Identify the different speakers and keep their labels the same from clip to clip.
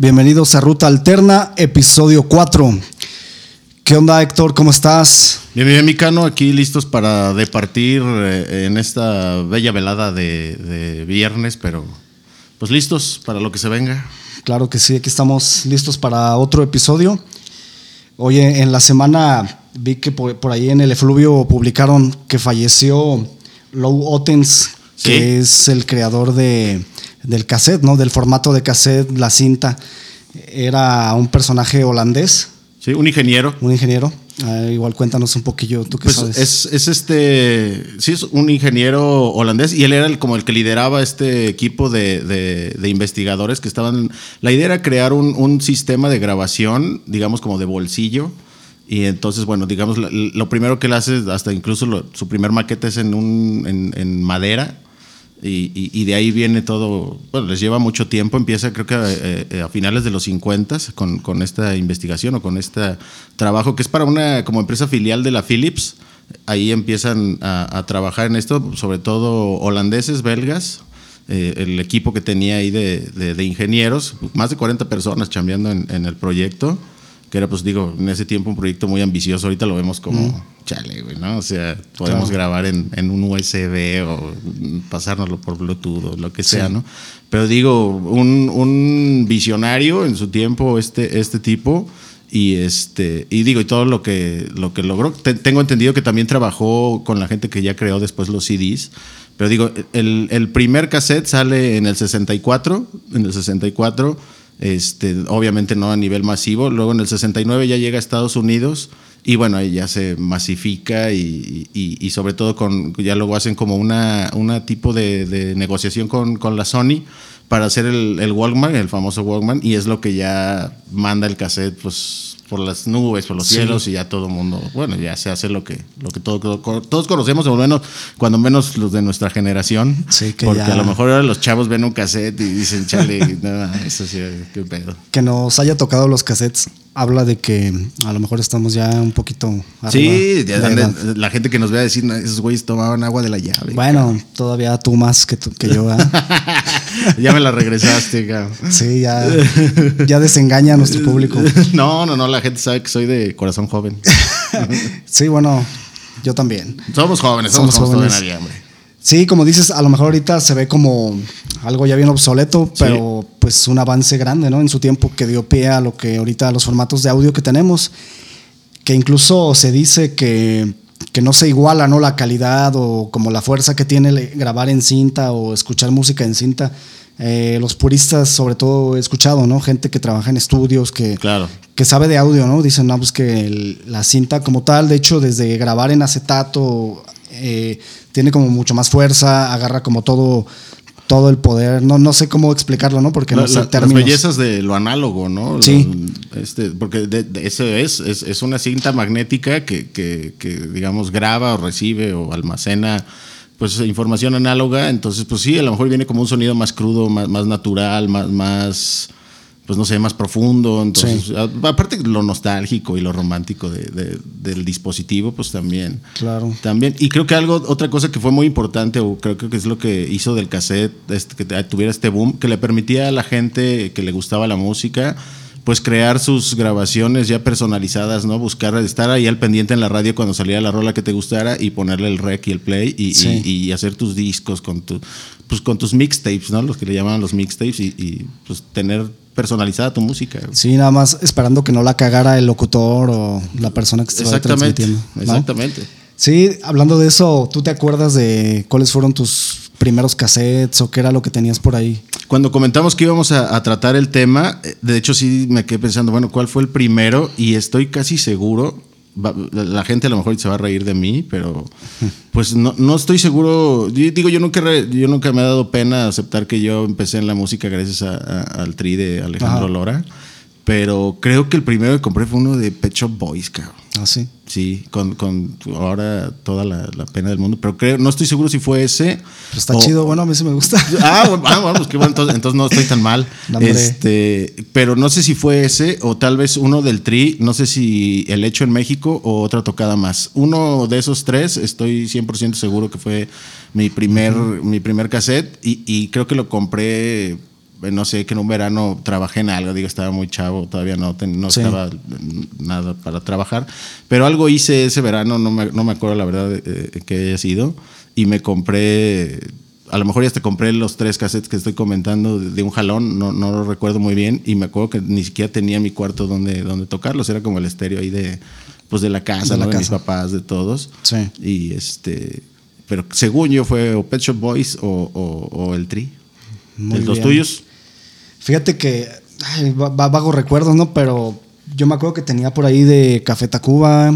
Speaker 1: Bienvenidos a Ruta Alterna, episodio 4. ¿Qué onda, Héctor? ¿Cómo estás?
Speaker 2: Bien, bien, Micano, aquí listos para departir eh, en esta bella velada de, de viernes, pero pues listos para lo que se venga.
Speaker 1: Claro que sí, aquí estamos listos para otro episodio. Oye, en la semana vi que por, por ahí en el efluvio publicaron que falleció Lou Ottens,
Speaker 2: Sí.
Speaker 1: que es el creador de, del cassette, ¿no? Del formato de cassette, la cinta. Era un personaje holandés,
Speaker 2: Sí, un ingeniero.
Speaker 1: un ingeniero. Ah, igual cuéntanos un poquillo, tú qué
Speaker 2: Pues
Speaker 1: sabes.
Speaker 2: es, es este, sí, es un ingeniero holandés y él era el, como el que lideraba este equipo de, de- de investigadores que estaban. La idea era crear un, un sistema de grabación, digamos como de bolsillo. Y entonces, bueno, digamos, lo, lo primero que él hace, hasta incluso lo- su primer maqueta es en, un, en, en madera. Y, y- y de ahí viene todo, bueno, les lleva mucho tiempo, empieza creo que eh, eh, a finales de los 50 con, con esta investigación o con este trabajo que es para una como empresa filial de la Philips, ahí empiezan a, trabajar en esto, sobre todo holandeses, belgas, eh, el equipo que tenía ahí de, ingenieros, más de 40 personas chambeando en el proyecto, que era pues digo, en ese tiempo un proyecto muy ambicioso, ahorita lo vemos como, chale, güey, ¿no? O sea, podemos
Speaker 1: Claro.
Speaker 2: grabar en, en un USB o pasárnoslo por Bluetooth o lo que sea, ¿no? Pero digo, un, un visionario en su tiempo, este, este tipo, y este, y digo, y todo lo que, lo que logró. Te- tengo entendido que también trabajó con la gente que ya creó después los CDs. Pero digo, el, el primer cassette sale en el 64, en el 64, este, obviamente no a nivel masivo. Luego en el 69 ya llega a Estados Unidos y bueno, ahí ya se masifica y, y- sobre todo con, ya luego hacen como una, una tipo de, de negociación con, con la Sony para hacer el, el Walkman, el famoso Walkman, y es lo que ya manda el cassette pues por las nubes, por los
Speaker 1: Sí.
Speaker 2: cielos y ya todo el mundo, bueno, ya se hace lo que, lo que todo- todos conocemos, o menos, cuando menos los de nuestra generación,
Speaker 1: Sí, que
Speaker 2: porque
Speaker 1: ya-
Speaker 2: a lo mejor ahora los chavos ven un cassette y dicen, chale, no, eso sí, qué pedo.
Speaker 1: que nos haya tocado los cassettes habla de que a lo mejor estamos ya un poquito
Speaker 2: Sí, ya
Speaker 1: de
Speaker 2: la gente que nos vea decir, "No, esos güeyes tomaban agua de la llave.
Speaker 1: Bueno, todavía tú más que, tú- que yo.
Speaker 2: ya me la regresaste, cabrón.
Speaker 1: Sí, ya, ya desengaña a nuestro público.
Speaker 2: No, no, no, la gente sabe que soy de corazón joven.
Speaker 1: Sí, bueno, yo también.
Speaker 2: Somos jóvenes, somos,
Speaker 1: Somos
Speaker 2: jóvenes. Nadie, hombre.
Speaker 1: Sí, como dices, a lo mejor ahorita se ve como algo ya bien obsoleto, pero pues un avance grande, ¿no? En su tiempo que dio pie a lo que ahorita los formatos de audio que tenemos, que incluso se dice que, que no se iguala, ¿no? La calidad o como la fuerza que tiene grabar en cinta o escuchar música en cinta. Eh, los puristas, sobre todo, he escuchado, ¿no? Gente que trabaja en estudios, que,
Speaker 2: Claro.
Speaker 1: que sabe de audio, ¿no? Dicen, no, pues que el- la cinta como tal, de hecho, desde grabar en acetato, eh, tiene como mucho más fuerza, agarra como todo, todo el poder. No, no sé cómo explicarlo, ¿no? Porque
Speaker 2: La-
Speaker 1: no sé
Speaker 2: la- las
Speaker 1: términos.
Speaker 2: bellezas de lo análogo, ¿no?
Speaker 1: Sí.
Speaker 2: Lo- este, porque de- de- eso es, es, es una cinta magnética que, que, que, digamos, graba o recibe o almacena pues información análoga. Entonces, pues sí, a lo mejor viene como un sonido más crudo, más, más natural, más, más, pues no sé, más profundo. Entonces,
Speaker 1: Sí.
Speaker 2: aparte de lo nostálgico y lo romántico de- de- del dispositivo, pues también.
Speaker 1: Claro.
Speaker 2: También, y creo que algo, otra cosa que fue muy importante, o creo que es lo que hizo del cassette, este, que tuviera este boom, que le permitía a la gente que le gustaba la música, pues crear sus grabaciones ya personalizadas, ¿no? Buscar, estar ahí al pendiente en la radio cuando saliera la rola que te gustara y ponerle el rec y el play y,
Speaker 1: Sí.
Speaker 2: y- y hacer tus discos con tu, pues con tus mixtapes, ¿no? Los que le llamaban los mixtapes y, y, pues tener personalizada tu música.
Speaker 1: Sí, nada más esperando que no la cagara el locutor o la persona que estaba transmitiendo. ¿no?
Speaker 2: exactamente.
Speaker 1: Sí, hablando de eso, ¿tú te acuerdas de cuáles fueron tus primeros cassettes o qué era lo que tenías por ahí?
Speaker 2: Cuando comentamos que íbamos a, a tratar el tema, eh, de hecho sí me quedé pensando, bueno, ¿cuál fue el primero? Y estoy casi seguro, va- la gente a lo mejor se va a reír de mí, pero pues no, no estoy seguro. Yo digo, yo nunca, re- yo nunca me ha dado pena aceptar que yo empecé en la música gracias a- a- al tri de Alejandro
Speaker 1: Ajá.
Speaker 2: Lora, pero creo que el primero que compré fue uno de Pet Shop Boys, cabrón.
Speaker 1: Ah, sí.
Speaker 2: Sí, con, con ahora toda la, la pena del mundo, pero creo, no estoy seguro si fue ese.
Speaker 1: Pero está
Speaker 2: o-
Speaker 1: chido, bueno, a mí sí me gusta.
Speaker 2: Ah, bueno, ah, bueno, pues qué bueno, entonces, entonces no estoy tan mal. Este, pero no sé si fue ese o tal vez uno del Tri, no sé si el hecho en México o otra tocada más. Uno de esos tres, estoy 100% seguro que fue mi primer, mi primer cassette y, y creo que lo compré no sé, que en un verano trabajé en algo, digo, estaba muy chavo, todavía no, ten- no
Speaker 1: Sí.
Speaker 2: estaba nada para trabajar, pero algo hice ese verano, no me, no me acuerdo la verdad eh, que haya sido, y me compré, a lo mejor ya hasta compré los tres cassettes que estoy comentando de, de un jalón, no, no lo recuerdo muy bien, y me acuerdo que ni siquiera tenía mi cuarto donde, donde tocarlos, era como el estéreo ahí de, pues de la casa,
Speaker 1: De la
Speaker 2: ¿no? de mis papás, de todos.
Speaker 1: Sí.
Speaker 2: Y este, pero según yo fue o Pet Shop Boys o, o- o el Tri.
Speaker 1: Muy
Speaker 2: ¿De los tuyos?
Speaker 1: Fíjate que ay, va- va- vagos recuerdos, ¿no? Pero yo me acuerdo que tenía por ahí de Café Tacuba,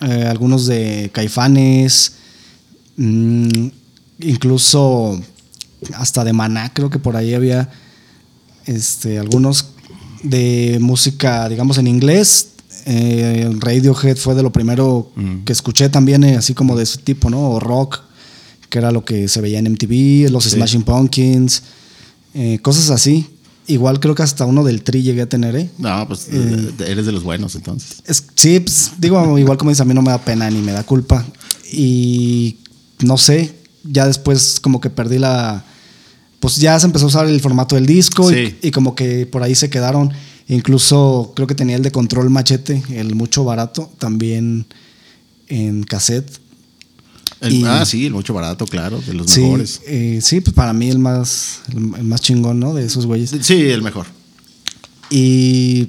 Speaker 1: eh, algunos de Caifanes, mm, incluso hasta de Maná, creo que por ahí había este, algunos de música, digamos, en inglés. Eh, Radiohead fue de lo primero
Speaker 2: Mm.
Speaker 1: que escuché también, eh, así como de ese tipo, ¿no? O rock, que era lo que se veía en MTV, los
Speaker 2: Sí.
Speaker 1: Smashing Pumpkins, eh, cosas así. Igual creo que hasta uno del Tri llegué a tener, ¿eh?
Speaker 2: No, pues
Speaker 1: Eh.
Speaker 2: eres de los buenos entonces.
Speaker 1: Es- sí, pues, digo, igual como dices, a mí no me da pena ni me da culpa. Y no sé, ya después como que perdí la... Pues ya se empezó a usar el formato del disco y- y, como que por ahí se quedaron. Incluso creo que tenía el de control machete, el mucho barato, también en cassette.
Speaker 2: El-
Speaker 1: Y-
Speaker 2: ah, sí, el mucho barato, claro, de los
Speaker 1: Sí,
Speaker 2: mejores.
Speaker 1: eh, sí, pues para mí el más, el, el más chingón, ¿no? De esos güeyes.
Speaker 2: Sí, el mejor.
Speaker 1: Y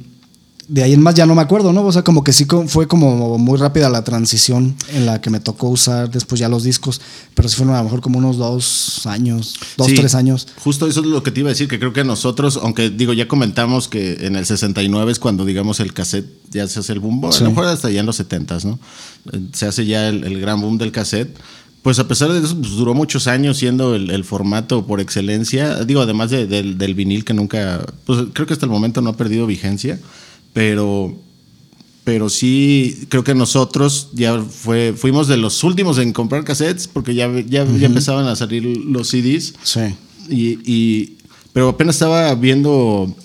Speaker 1: de ahí en más ya no me acuerdo, ¿no? O sea, como que sí fue como muy rápida la transición en la que me tocó usar después ya los discos, pero sí fueron a lo mejor como unos dos años, dos,
Speaker 2: Sí,
Speaker 1: tres años.
Speaker 2: Justo eso es lo que te iba a decir, que creo que nosotros, aunque digo, ya comentamos que en el 69 es cuando, digamos, el cassette ya se hace el boom,
Speaker 1: Sí.
Speaker 2: a lo mejor hasta ya en los 70s, ¿no? Eh, Se hace ya el, el gran boom del cassette. Pues a pesar de eso, pues, duró muchos años siendo el, el formato por excelencia. Digo, además de- del, del vinil que nunca, pues creo que hasta el momento no ha perdido vigencia, pero pero sí creo que nosotros ya fue, fuimos de los últimos en comprar cassettes porque ya, ya, ya empezaban a salir los CDs.
Speaker 1: Sí.
Speaker 2: Y, y- pero apenas estaba viendo,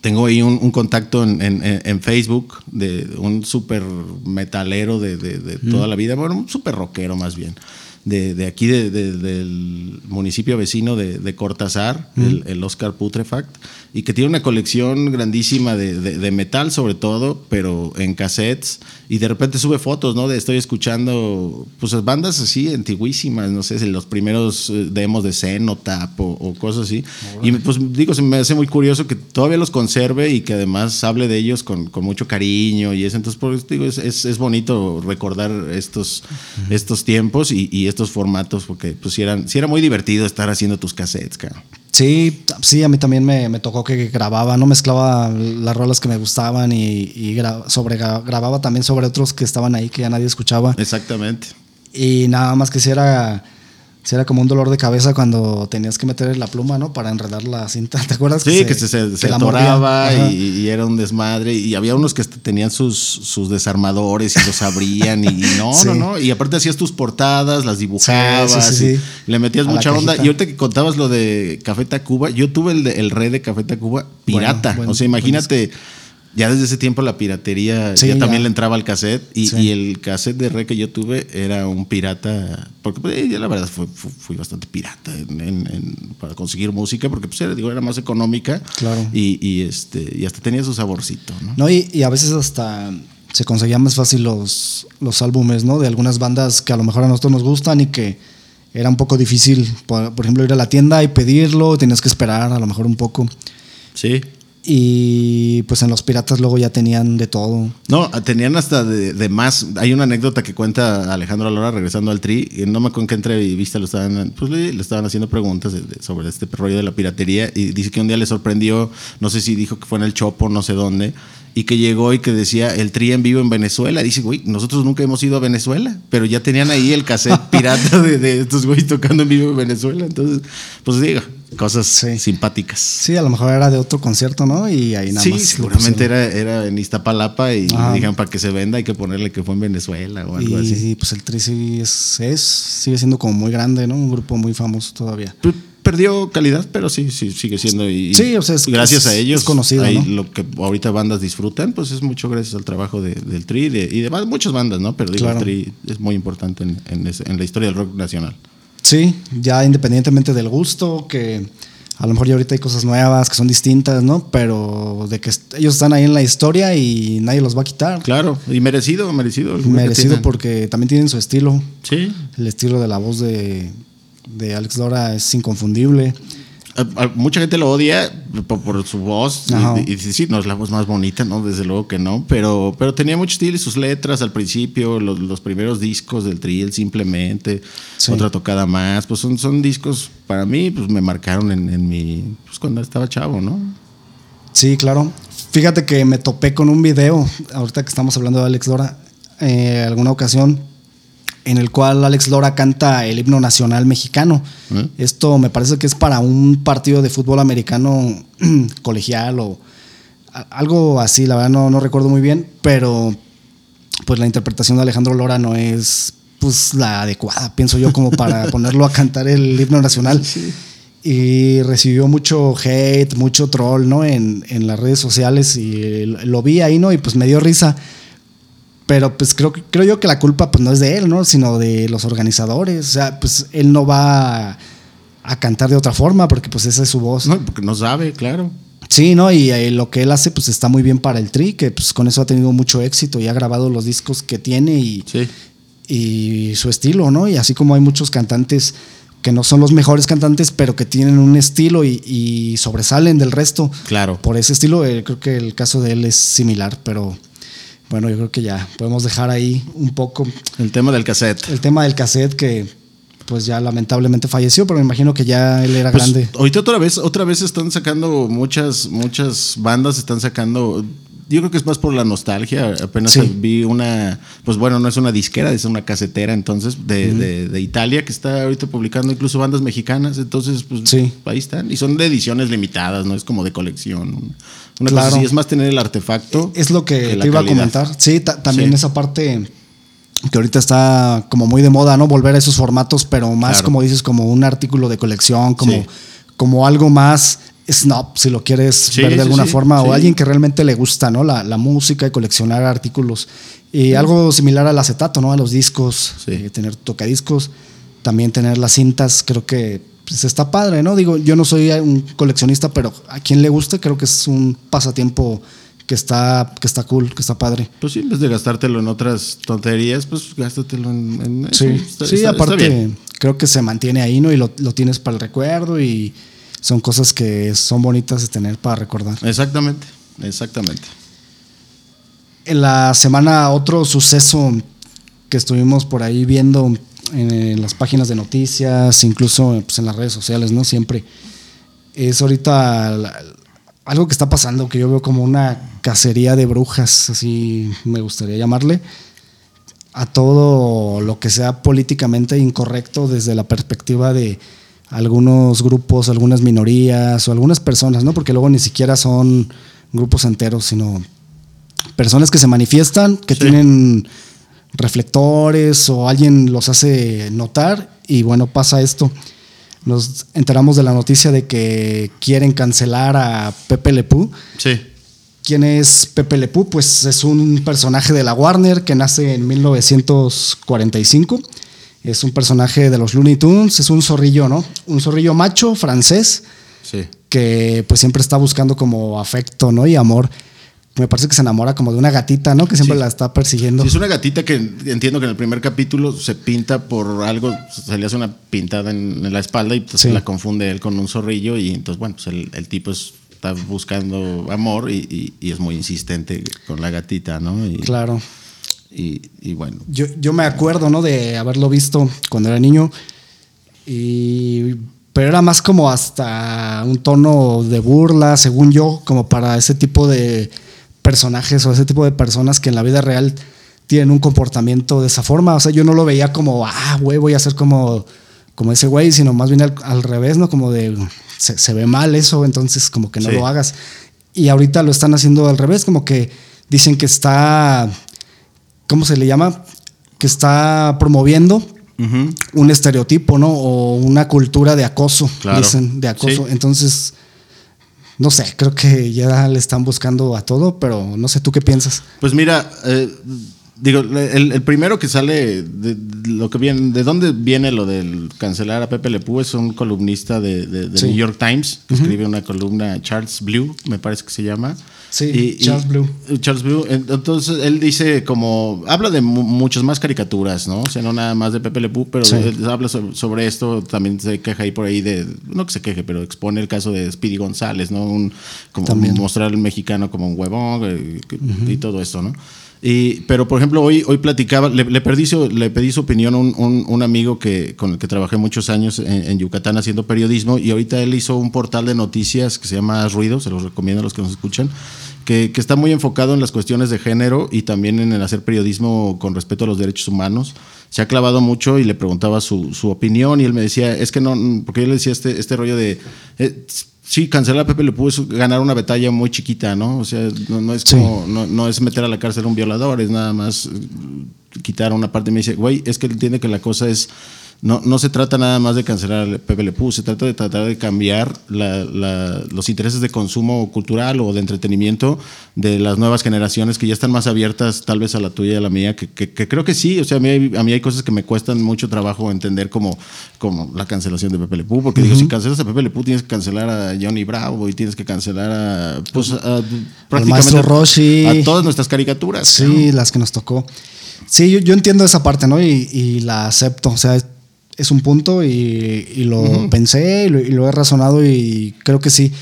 Speaker 2: tengo ahí un, un contacto en, en- en Facebook de un súper metalero de, de- de toda la vida, bueno, un súper rockero más bien, de, de aquí de- de- del municipio vecino de, Cortázar, el, el Oscar Putrefact, y que tiene una colección grandísima de, metal sobre todo, pero en cassettes, y de repente sube fotos, ¿no? De estoy escuchando, pues bandas así antiguísimas, no sé, los primeros eh, demos de Cenotap o, o cosas así. Y pues digo, se me hace muy curioso que todavía los conserve y que además hable de ellos con, con mucho cariño y eso. Entonces, por eso digo, es, es, es bonito recordar estos, estos tiempos y, y estos formatos, porque pues sí, eran, sí era muy divertido estar haciendo tus cassettes, cara.
Speaker 1: Sí, sí, a mí también me, me tocó que grababa, no mezclaba las rolas que me gustaban y, y gra- sobre, grababa también sobre otros que estaban ahí que ya nadie escuchaba.
Speaker 2: Exactamente.
Speaker 1: Y nada más que si era, sí era como un dolor de cabeza cuando tenías que meter la pluma, ¿no? Para enredar la cinta. ¿Te acuerdas?
Speaker 2: Sí, que se, se, se
Speaker 1: la
Speaker 2: atoraba
Speaker 1: Ajá.
Speaker 2: y, y era un desmadre. Y había unos que tenían sus, sus desarmadores y los abrían. Y, y no,
Speaker 1: Sí.
Speaker 2: no, no. Y aparte hacías tus portadas, las dibujabas.
Speaker 1: Sí, sí, sí,
Speaker 2: y. Le metías
Speaker 1: A
Speaker 2: mucha onda. Y ahorita que contabas lo de Café Tacuba, yo tuve el, de, el re de Café Tacuba pirata.
Speaker 1: Bueno, bueno,
Speaker 2: o sea, imagínate. Ya desde ese tiempo la piratería
Speaker 1: Sí,
Speaker 2: ya,
Speaker 1: ya.
Speaker 2: también le entraba al cassette y,
Speaker 1: Sí.
Speaker 2: y el cassette de re que yo tuve era un pirata, porque pues, eh, yo la verdad fui, fui- fui bastante pirata en- en- en- para conseguir música, porque pues era, digo, era más económica
Speaker 1: Claro.
Speaker 2: y, y, este, y hasta tenía su saborcito. ¿no?
Speaker 1: No, y, y a veces hasta se conseguían más fácil los, los álbumes, ¿no? De algunas bandas que a lo mejor a nosotros nos gustan y que era un poco difícil, por, por ejemplo, ir a la tienda y pedirlo, tenías que esperar a lo mejor un poco.
Speaker 2: Sí.
Speaker 1: Y pues en los piratas luego ya tenían de todo.
Speaker 2: No, tenían hasta de, más. Hay una anécdota que cuenta Alejandro Alora regresando al tri. y No me acuerdo en qué entrevista lo estaban, pues le, estaban haciendo preguntas sobre este rollo de la piratería. Y dice que un día le sorprendió, no sé si dijo que fue en el Chopo, no sé dónde, y que llegó y que decía el tri en vivo en Venezuela. Dice, güey, nosotros nunca hemos ido a Venezuela, pero ya tenían ahí el cassette pirata de, de estos güeyes tocando en vivo en Venezuela. Entonces, pues digo, cosas
Speaker 1: Sí.
Speaker 2: simpáticas.
Speaker 1: Sí, a lo mejor era de otro concierto, ¿no? Y ahí nada
Speaker 2: Sí,
Speaker 1: más. lo
Speaker 2: seguramente era, era en Iztapalapa y
Speaker 1: Ajá.
Speaker 2: dijeron para que se venda hay que ponerle que fue en Venezuela o algo
Speaker 1: Y,
Speaker 2: así.
Speaker 1: y, pues el Tri sí es, es, sigue siendo como muy grande, ¿no? Un grupo muy famoso todavía.
Speaker 2: Perdió calidad, pero sí, sí sigue siendo. Y,
Speaker 1: Sí, o sea, es-
Speaker 2: gracias
Speaker 1: es-
Speaker 2: a ellos.
Speaker 1: es conocido,
Speaker 2: ahí
Speaker 1: ¿no?
Speaker 2: Lo que ahorita bandas disfrutan, pues es mucho gracias al trabajo de- del Tri y de, y de muchas bandas, ¿no? Pero digo,
Speaker 1: Claro.
Speaker 2: el Tri es muy importante en, en ese- en la historia del rock nacional.
Speaker 1: Sí, ya independientemente del gusto, que A lo mejor ya ahorita hay cosas nuevas que son distintas, ¿no? Pero de que ellos están ahí en la historia y nadie los va a quitar.
Speaker 2: Claro, y merecido, merecido.
Speaker 1: Merecido porque también tienen su estilo.
Speaker 2: Sí.
Speaker 1: El estilo de la voz de, de Alex Lora es inconfundible
Speaker 2: mucha gente lo odia por, su voz y, y, sí, no es la voz más bonita, ¿no? Desde luego que no, pero, pero tenía mucho estilo y sus letras al principio, los, primeros discos del Trill simplemente, otra tocada más, pues son, son discos para mí, pues me marcaron en, mi, pues cuando estaba chavo, ¿no?
Speaker 1: Sí, claro. Fíjate que me topé con un video, ahorita que estamos hablando de Alex Lora, eh, alguna ocasión en el cual Alex Lora canta el himno nacional mexicano. ¿Eh? Esto me parece que es para un partido de fútbol americano colegial o algo así, la verdad no, no recuerdo muy bien, pero pues la interpretación de Alejandro Lora no es pues la adecuada, pienso yo, como para ponerlo a cantar el himno nacional. Y recibió mucho hate, mucho troll, ¿no? En, en las redes sociales y lo vi ahí, ¿no? Y pues me dio risa pero pues creo, creo yo que la culpa pues no es de él, ¿no? Sino de los organizadores. O sea, pues él no va a, cantar de otra forma porque pues esa es su voz.
Speaker 2: No, porque no sabe, claro.
Speaker 1: Sí, ¿no? Y eh, lo que él hace pues está muy bien para el Tri, que pues con eso ha tenido mucho éxito y ha grabado los discos que tiene y, y su estilo, ¿no? Y así como hay muchos cantantes que no son los mejores cantantes, pero que tienen un estilo y, sobresalen del resto.
Speaker 2: Claro.
Speaker 1: Por ese estilo, eh, creo que el caso de él es similar, pero bueno, yo creo que ya podemos dejar ahí un poco.
Speaker 2: El tema del cassette.
Speaker 1: El tema del cassette que pues ya lamentablemente falleció, pero me imagino que ya él era pues, grande.
Speaker 2: Ahorita otra vez, otra vez están sacando muchas, muchas bandas están sacando. Yo creo que es más por la nostalgia. Apenas vi una, pues bueno, no es una disquera, es una casetera entonces de, de, Italia que está ahorita publicando incluso bandas mexicanas. Entonces, pues ahí están. Y son de ediciones limitadas, no es como de colección. Una claro. cosa es más tener el artefacto.
Speaker 1: Es lo que, te iba a comentar. Sí, también esa parte que ahorita está como muy de moda, ¿no? Volver a esos formatos, pero más como dices, como un artículo de colección, como, como algo más snob, si lo quieres ver de alguna forma, o alguien que realmente le gusta, ¿no? La, música y coleccionar artículos. Y algo similar al acetato, ¿no? A los discos, eh, tener tocadiscos, también tener las cintas, creo que pues está padre, ¿no? Digo, yo no soy un coleccionista, pero a quien le guste creo que es un pasatiempo que está, que está cool, que está padre.
Speaker 2: Pues sí, en vez de gastártelo en otras tonterías, pues gástatelo en,
Speaker 1: Sí, sí aparte creo que se mantiene ahí, ¿no? Y lo, tienes para el recuerdo y son cosas que son bonitas de tener para recordar.
Speaker 2: Exactamente, exactamente.
Speaker 1: En la semana otro suceso que estuvimos por ahí viendo en, las páginas de noticias, incluso pues, en las redes sociales, ¿no? Siempre. Es ahorita algo que está pasando que yo veo como una cacería de brujas, así me gustaría llamarle, a todo lo que sea políticamente incorrecto desde la perspectiva de algunos grupos, algunas minorías o algunas personas, ¿no? Porque luego ni siquiera son grupos enteros, sino personas que se manifiestan, que tienen reflectores o alguien los hace notar y bueno, pasa esto. Nos enteramos de la noticia de que quieren cancelar a Pepe Lepú.
Speaker 2: Sí.
Speaker 1: ¿Quién es Pepe Lepú? Pues es un personaje de la Warner que nace en 1945. Es un personaje de los Looney Tunes, es un zorrillo, ¿no? Un zorrillo macho francés.
Speaker 2: Sí.
Speaker 1: Que pues siempre está buscando como afecto, ¿no? Y amor me parece que se enamora como de una gatita, ¿no? Que siempre la está persiguiendo.
Speaker 2: Sí, es una gatita que entiendo que en el primer capítulo se pinta por algo, se le hace una pintada en, la espalda y pues la confunde él con un zorrillo y entonces, bueno, pues el, tipo está buscando amor y, es muy insistente con la gatita, ¿no?
Speaker 1: claro.
Speaker 2: Y, bueno.
Speaker 1: Yo, yo me acuerdo, ¿no? De haberlo visto cuando era niño y pero era más como hasta un tono de burla, según yo, como para ese tipo de personajes o ese tipo de personas que en la vida real tienen un comportamiento de esa forma. O sea, yo no lo veía como, ah, güey, voy a ser como, como ese güey, sino más bien al, revés, ¿no? Como de, se, ve mal eso, entonces como que no lo hagas. Y ahorita lo están haciendo al revés, como que dicen que está, ¿cómo se le llama? Que está promoviendo un estereotipo, ¿no? O una cultura de acoso, dicen, de acoso. Entonces no sé, creo que ya le están buscando a todo, pero no sé, ¿tú qué piensas?
Speaker 2: Pues mira, eh, Digo, el, primero que sale, de, lo que viene, ¿de dónde viene lo del cancelar a Pepe Le Pew? Es un columnista de, de, New York Times, que escribe una columna, Charles Blue, me parece que se llama.
Speaker 1: Sí, Charles Blue.
Speaker 2: Charles Blue. Entonces, él dice como, habla de muchas más caricaturas, ¿no? O sea, no nada más de Pepe Le Pew, pero habla sobre, esto, también se queja ahí por ahí de, no que se queje, pero expone el caso de Speedy González, ¿no? Un, como mostrar al mexicano como un huevón eh, y todo esto, ¿no? Y, pero, por ejemplo, hoy, hoy platicaba, le, le, pedí su, le pedí su opinión a un, un, amigo que, con el que trabajé muchos años en, Yucatán haciendo periodismo y ahorita él hizo un portal de noticias que se llama Ruido, se los recomiendo a los que nos escuchan, que, que está muy enfocado en las cuestiones de género y también en el hacer periodismo con respeto a los derechos humanos. Se ha clavado mucho y le preguntaba su, su opinión y él me decía, es que no, porque yo le decía este, este rollo de... Eh, Sí, cancelar a Pepe Le Pew es ganar una batalla muy chiquita, ¿no? O sea, no, es como, no, no, es meter a la cárcel a un violador, es nada más quitar una parte. Me dice, güey, es que él entiende que la cosa es no, no se trata nada más de cancelar el Pepe Le se trata de tratar de cambiar los intereses de consumo cultural o de entretenimiento de las nuevas generaciones que ya están más abiertas tal vez a la tuya y a la mía, que, creo que sí, o sea, a mí, hay, a mí hay cosas que me cuestan mucho trabajo entender como, como la cancelación de Pepe Le porque digo, si cancelas a Pepe Le tienes que cancelar a Johnny Bravo y tienes que cancelar a, pues,
Speaker 1: prácticamente
Speaker 2: a todas nuestras caricaturas.
Speaker 1: Sí, las que nos tocó. Sí, yo, entiendo esa parte, ¿no? Y, y la acepto, o sea es un punto y, lo pensé y lo, he razonado y creo que sí.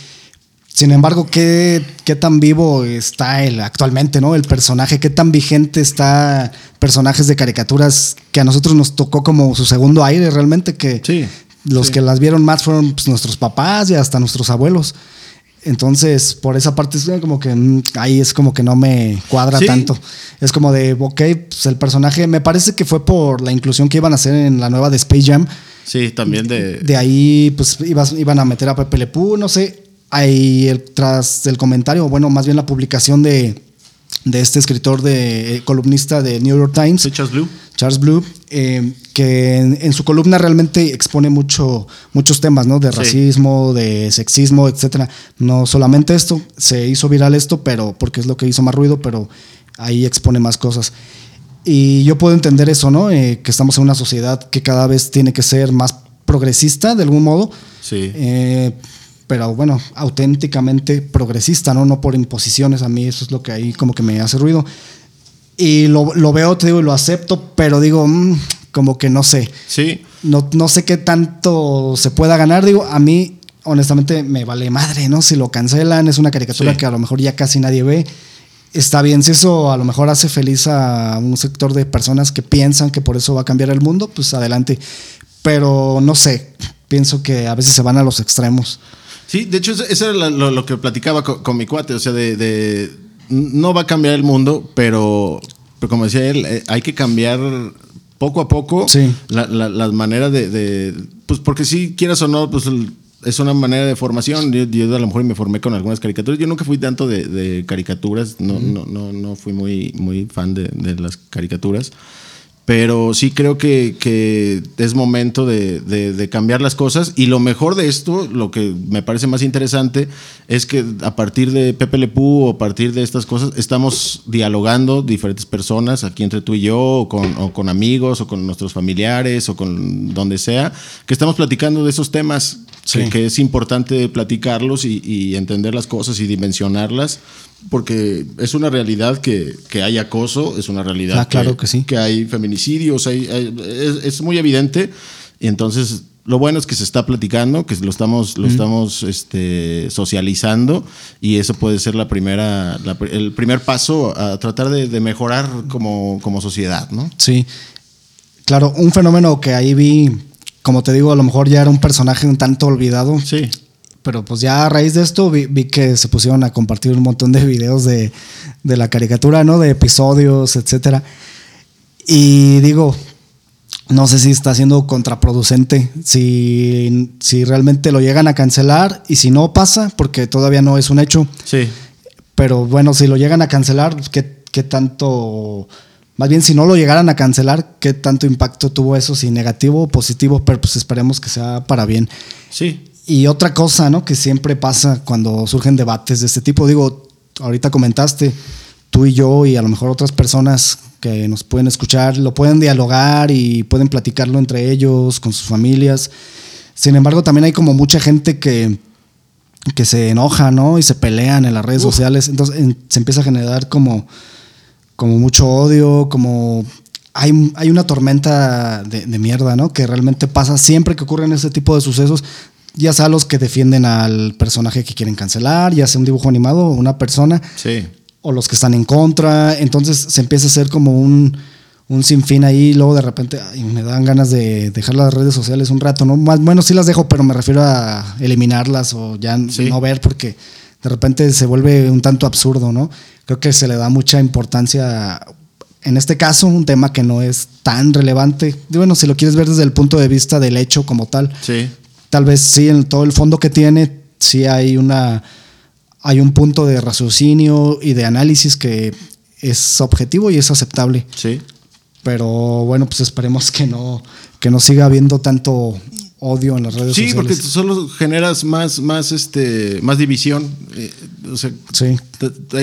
Speaker 1: Sin embargo, ¿qué, ¿qué, tan vivo está el, actualmente, ¿no? El personaje, qué tan vigente está personajes de caricaturas que a nosotros nos tocó como su segundo aire realmente, que los que las vieron más fueron pues, nuestros papás y hasta nuestros abuelos. Entonces, por esa parte, es como que mm, ahí es como que no me cuadra tanto. Es como de, ok, pues el personaje, me parece que fue por la inclusión que iban a hacer en la nueva de Space Jam.
Speaker 2: Sí, también de.
Speaker 1: De ahí, pues iban a meter a Pepe Le Pew, no sé. Ahí, tras el comentario, bueno, más bien la publicación de, de este escritor, de eh, columnista de New York Times.
Speaker 2: Charles Blue.
Speaker 1: Charles Blue, eh, que en, su columna realmente expone mucho, muchos temas, ¿no? De racismo, de sexismo, etcétera. No solamente esto, se hizo viral esto, pero porque es lo que hizo más ruido, pero ahí expone más cosas. Y yo puedo entender eso, ¿no? Eh, que estamos en una sociedad que cada vez tiene que ser más progresista, de algún modo.
Speaker 2: Sí
Speaker 1: pero bueno, auténticamente progresista, ¿no? No por imposiciones, a mí eso es lo que ahí como que me hace ruido. Y lo, lo veo, te digo, y lo acepto, pero digo, mm, como que no sé.
Speaker 2: Sí.
Speaker 1: No, no sé qué tanto se pueda ganar. Digo, a mí, honestamente, me vale madre, ¿no? Si lo cancelan, es una caricatura que a lo mejor ya casi nadie ve. Está bien, si eso a lo mejor hace feliz a un sector de personas que piensan que por eso va a cambiar el mundo, pues adelante. Pero no sé, pienso que a veces se van a los extremos.
Speaker 2: Sí, de hecho, eso era lo, que platicaba con, mi cuate, o sea, de, no va a cambiar el mundo, pero, como decía él, eh, hay que cambiar poco a poco las maneras de, pues porque si quieras o no, pues es una manera de formación. Yo, a lo mejor me formé con algunas caricaturas. Yo nunca fui tanto de, caricaturas, no, no, no, no fui muy, muy fan de, de las caricaturas. Pero sí creo que, es momento de, cambiar las cosas. Y lo mejor de esto, lo que me parece más interesante, es que a partir de Pepe Le o a partir de estas cosas, estamos dialogando diferentes personas, aquí entre tú y yo, o con, amigos, o con nuestros familiares, o con donde sea, que estamos platicando de esos temas, que, es importante platicarlos y, y entender las cosas y dimensionarlas porque es una realidad que, hay acoso, es una realidad
Speaker 1: ah, claro que, sí.
Speaker 2: que hay feminicidios, es, muy evidente. Y entonces, lo bueno es que se está platicando, que lo estamos, lo estamos este, socializando, y eso puede ser la primera, el primer paso a tratar de, mejorar como, como sociedad, ¿no?
Speaker 1: Sí. Claro, un fenómeno que ahí vi, como te digo, a lo mejor ya era un personaje un tanto olvidado.
Speaker 2: Sí
Speaker 1: pero pues ya a raíz de esto vi, que se pusieron a compartir un montón de videos de, la caricatura, ¿no? De episodios, etcétera. Y digo, no sé si está siendo contraproducente, si, si realmente lo llegan a cancelar y si no pasa, porque todavía no es un hecho.
Speaker 2: Sí.
Speaker 1: Pero bueno, si lo llegan a cancelar, ¿qué, qué tanto... Más bien, si no lo llegaran a cancelar, ¿qué tanto impacto tuvo eso? Si negativo o positivo, pero pues esperemos que sea para bien.
Speaker 2: Sí.
Speaker 1: Y otra cosa, ¿no? Que siempre pasa cuando surgen debates de este tipo. Digo, ahorita comentaste, tú y yo y a lo mejor otras personas que nos pueden escuchar, lo pueden dialogar y pueden platicarlo entre ellos, con sus familias. Sin embargo, también hay como mucha gente que, que se enoja, ¿no? Y se pelean en las redes sociales. Entonces se empieza a generar como, como mucho odio, como hay, hay una tormenta de, de, mierda, ¿no? Que realmente pasa siempre que ocurren ese tipo de sucesos. Ya sea los que defienden al personaje que quieren cancelar, ya sea un dibujo animado o una persona.
Speaker 2: Sí.
Speaker 1: O los que están en contra. Entonces se empieza a hacer como un, un sinfín ahí. Luego de repente ay, me dan ganas de dejar las redes sociales un rato, ¿no? Más, bueno, sí las dejo, pero me refiero a eliminarlas o ya
Speaker 2: Sí.
Speaker 1: no ver porque de repente se vuelve un tanto absurdo, ¿no? Creo que se le da mucha importancia en este caso, un tema que no es tan relevante. Y bueno, si lo quieres ver desde el punto de vista del hecho como tal,
Speaker 2: Sí.
Speaker 1: tal vez sí, en todo el fondo que tiene, sí hay una. Hay un punto de raciocinio y de análisis que es objetivo y es aceptable.
Speaker 2: Sí.
Speaker 1: Pero bueno, pues esperemos que no, que no siga habiendo tanto odio en las redes
Speaker 2: Sí, porque
Speaker 1: sociales.
Speaker 2: solo generas más, más, este, más división. Eh, o sea,
Speaker 1: Sí.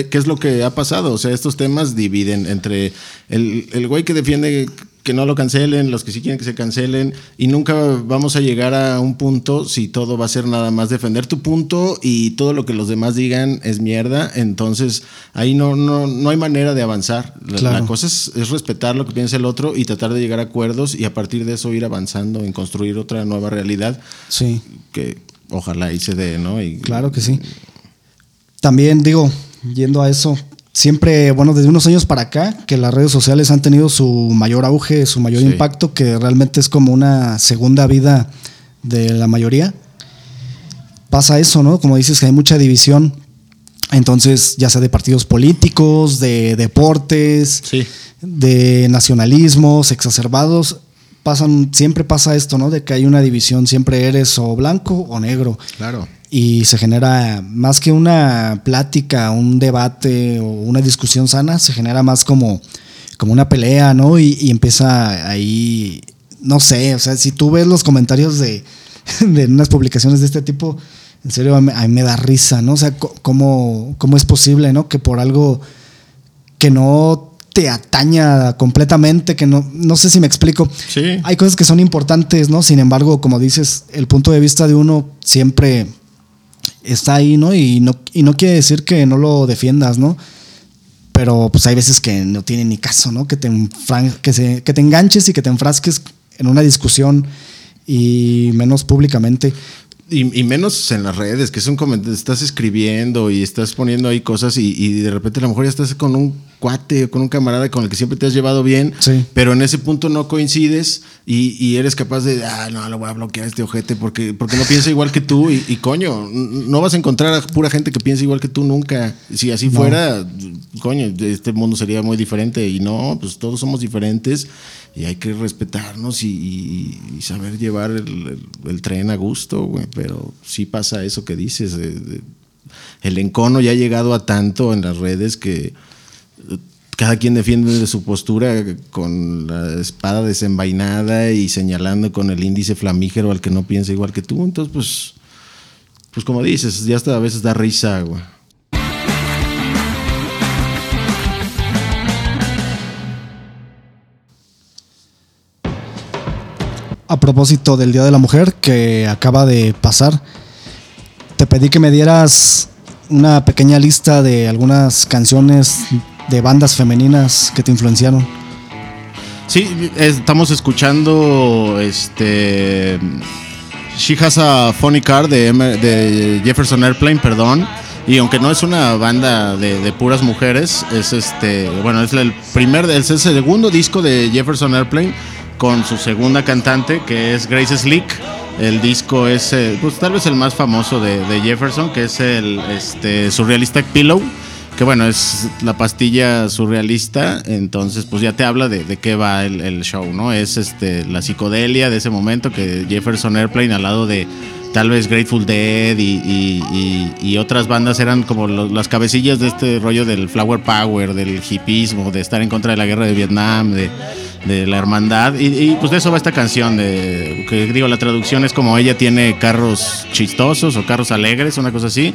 Speaker 2: ¿qué es lo que ha pasado? O sea, estos temas dividen entre el, el güey que defiende que no lo cancelen, los que sí quieren que se cancelen, y nunca vamos a llegar a un punto si todo va a ser nada más defender tu punto y todo lo que los demás digan es mierda, entonces ahí no, no, no hay manera de avanzar. La,
Speaker 1: Claro.
Speaker 2: la cosa es, es respetar lo que piensa el otro y tratar de llegar a acuerdos y a partir de eso ir avanzando en construir otra nueva realidad
Speaker 1: Sí.
Speaker 2: que ojalá y se dé, ¿no? Y,
Speaker 1: Claro que sí. También digo, yendo a eso, siempre, bueno, desde unos años para acá, que las redes sociales han tenido su mayor auge, su mayor
Speaker 2: Sí.
Speaker 1: impacto, que realmente es como una segunda vida de la mayoría. Pasa eso, ¿no? Como dices, que hay mucha división. Entonces, ya sea de partidos políticos, de deportes,
Speaker 2: Sí.
Speaker 1: de nacionalismos exacerbados, pasan, siempre pasa esto, ¿no? De que hay una división, siempre eres o blanco o negro
Speaker 2: Claro.
Speaker 1: Y se genera más que una plática, un debate o una discusión sana, se genera más como, como una pelea, ¿no? Y, y empieza ahí, no sé, o sea, si tú ves los comentarios de, de unas publicaciones de este tipo, en serio, a mí, a mí me da risa, ¿no? O sea, ¿cómo, cómo es posible, ¿no? Que por algo que no te ataña completamente, que no, no sé si me explico.
Speaker 2: Sí.
Speaker 1: Hay cosas que son importantes, ¿no? Sin embargo, como dices, el punto de vista de uno siempre está ahí, ¿no? Y no, y no quiere decir que no lo defiendas, ¿no? Pero pues hay veces que no tiene ni caso, ¿no? Que te, que, se- que te enganches y que te enfrasques en una discusión y menos públicamente.
Speaker 2: Y, y menos en las redes, que son estás escribiendo y estás poniendo ahí cosas y, y de repente a lo mejor ya estás con un cuate o con un camarada con el que siempre te has llevado bien,
Speaker 1: Sí.
Speaker 2: pero en ese punto no coincides y, y eres capaz de, ah, no, lo voy a bloquear a este ojete porque, porque no piensa igual que tú y, coño, no vas a encontrar a pura gente que piensa igual que tú nunca. Si así
Speaker 1: No.
Speaker 2: fuera, coño, este mundo sería muy diferente y no, pues todos somos diferentes y hay que respetarnos y, saber llevar el, tren a gusto, güey. Pero sí pasa eso que dices. el encono ya ha llegado a tanto en las redes que eh, cada quien defiende de su postura con la espada desenvainada y señalando con el índice flamígero al que no piensa igual que tú. Entonces, pues, pues como dices, ya hasta a veces da risa, güey.
Speaker 1: A propósito del Día de la Mujer que acaba de pasar, te pedí que me dieras una pequeña lista de algunas canciones de bandas femeninas que te influenciaron.
Speaker 2: Sí, estamos escuchando este She Has a Funny Car de, Jefferson Airplane, perdón. Y aunque no es una banda de, de puras mujeres, es este, bueno, es el primer, es el segundo disco de Jefferson Airplane con su segunda cantante que es Grace Slick. El disco es, eh, pues tal vez el más famoso de, Jefferson, que es el este, Surrealistic Pillow que bueno, es la pastilla surrealista, entonces pues ya te habla de, de qué va el, el show, ¿no? Es este la psicodelia de ese momento que Jefferson Airplane al lado de tal vez Grateful Dead y, otras bandas eran como las cabecillas de este rollo del flower power, del hipismo, de estar en contra de la guerra de Vietnam, de, la hermandad. Y, pues de eso va esta canción, de que digo, la traducción es como ella tiene carros chistosos o carros alegres, una cosa así.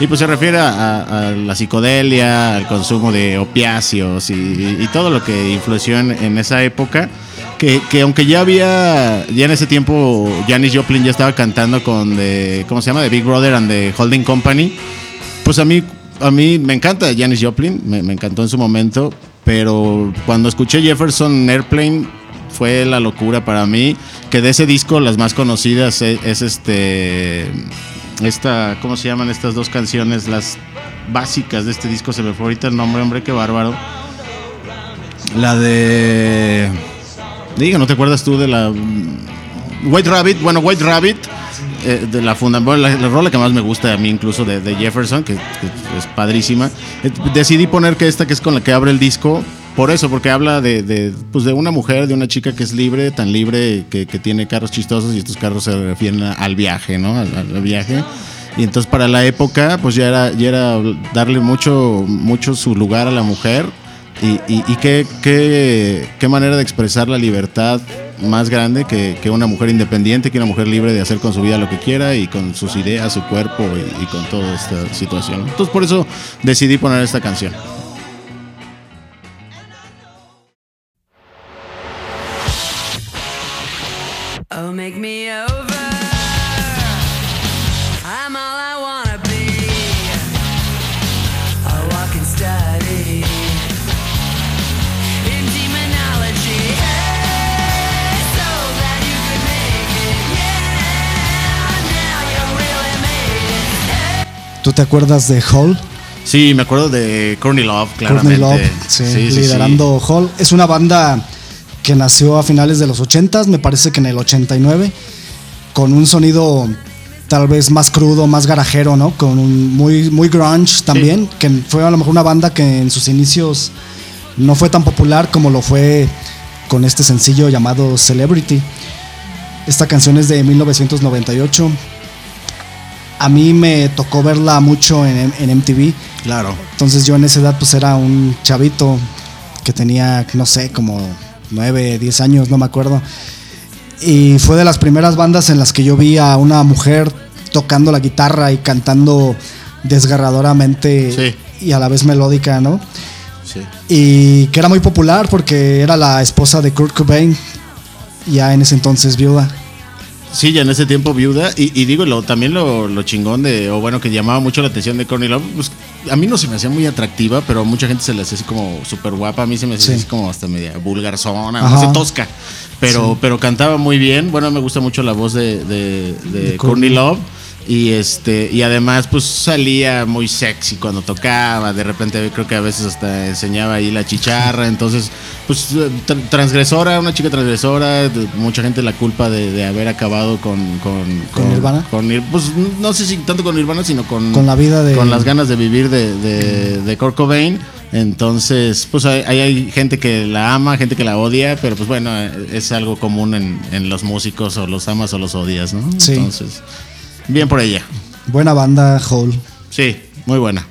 Speaker 2: Y pues se refiere a, la psicodelia, al consumo de opiáceos y, todo lo que influyó en esa época que, aunque ya había, ya en ese tiempo, Janis Joplin ya estaba cantando con, de, ¿cómo se llama? The Big Brother and the Holding Company. Pues a mí, a mí me encanta Janis Joplin, me, encantó en su momento, pero cuando escuché Jefferson Airplane fue la locura para mí, que de ese disco las más conocidas es, este, esta, ¿cómo se llaman estas dos canciones? Las básicas de este disco, se me fue ahorita el nombre, hombre, qué bárbaro. La de... Diga, ¿no te acuerdas tú de la mm, White Rabbit? Bueno, White Rabbit, eh, de la funda, la, rola que más me gusta a mí incluso de, Jefferson, que, es padrísima. Eh, decidí poner que esta que es con la que abre el disco, por eso, porque habla de, pues de una mujer, de una chica que es libre, tan libre que, tiene carros chistosos y estos carros se refieren al viaje, ¿no? Al, viaje. Y entonces para la época, pues ya era, ya era darle mucho, mucho su lugar a la mujer y, y, qué, qué, manera de expresar la libertad más grande que, una mujer independiente, que una mujer libre de hacer con su vida lo que quiera y con sus ideas, su cuerpo y, con toda esta situación. Entonces por eso decidí poner esta canción.
Speaker 1: Te acuerdas de Hall?
Speaker 2: Sí, me acuerdo de Courtney Love, claramente. Courtney Love,
Speaker 1: sí, liderando Hall. Es una banda que nació a finales de los 80 me parece que en el 89, con un sonido tal vez más crudo, más garajero, ¿no? Con un muy, muy grunge también, que fue a lo mejor una banda que en sus inicios no fue tan popular como lo fue con este sencillo llamado Celebrity. Esta canción es de 1998 a mí me tocó verla mucho en, MTV.
Speaker 2: Claro.
Speaker 1: Entonces yo en esa edad pues era un chavito que tenía, no sé, como 9, 10 años, no me acuerdo. Y fue de las primeras bandas en las que yo vi a una mujer tocando la guitarra y cantando desgarradoramente y a la vez melódica, ¿no? Sí. Y que era muy popular porque era la esposa de Kurt Cobain, ya en ese entonces viuda.
Speaker 2: Sí, ya en ese tiempo viuda. Y, digo, lo, también lo, chingón de, o bueno, que llamaba mucho la atención de Courtney Love, pues a mí no se me hacía muy atractiva, pero a mucha gente se le hacía así como súper guapa. A mí se me hacía así como hasta media vulgarzona, no tosca. Pero, pero cantaba muy bien. Bueno, me gusta mucho la voz de, de, de Courtney Love. Y este, y además, pues salía muy sexy cuando tocaba. De repente creo que a veces hasta enseñaba ahí la chicharra. Entonces, pues transgresora, una chica transgresora. Mucha gente la culpa de, haber acabado con. ¿Con,
Speaker 1: con, Nirvana?
Speaker 2: pues no sé si tanto con Nirvana, sino con.
Speaker 1: Con la vida de.
Speaker 2: Con las ganas de vivir de, de, de Kurt Cobain. Entonces, pues hay, hay, gente que la ama, gente que la odia, pero pues bueno, es algo común en, en los músicos, o los amas o los odias, ¿no?
Speaker 1: Sí.
Speaker 2: Entonces. Bien por ella.
Speaker 1: Buena banda, Hole.
Speaker 2: Sí, muy buena.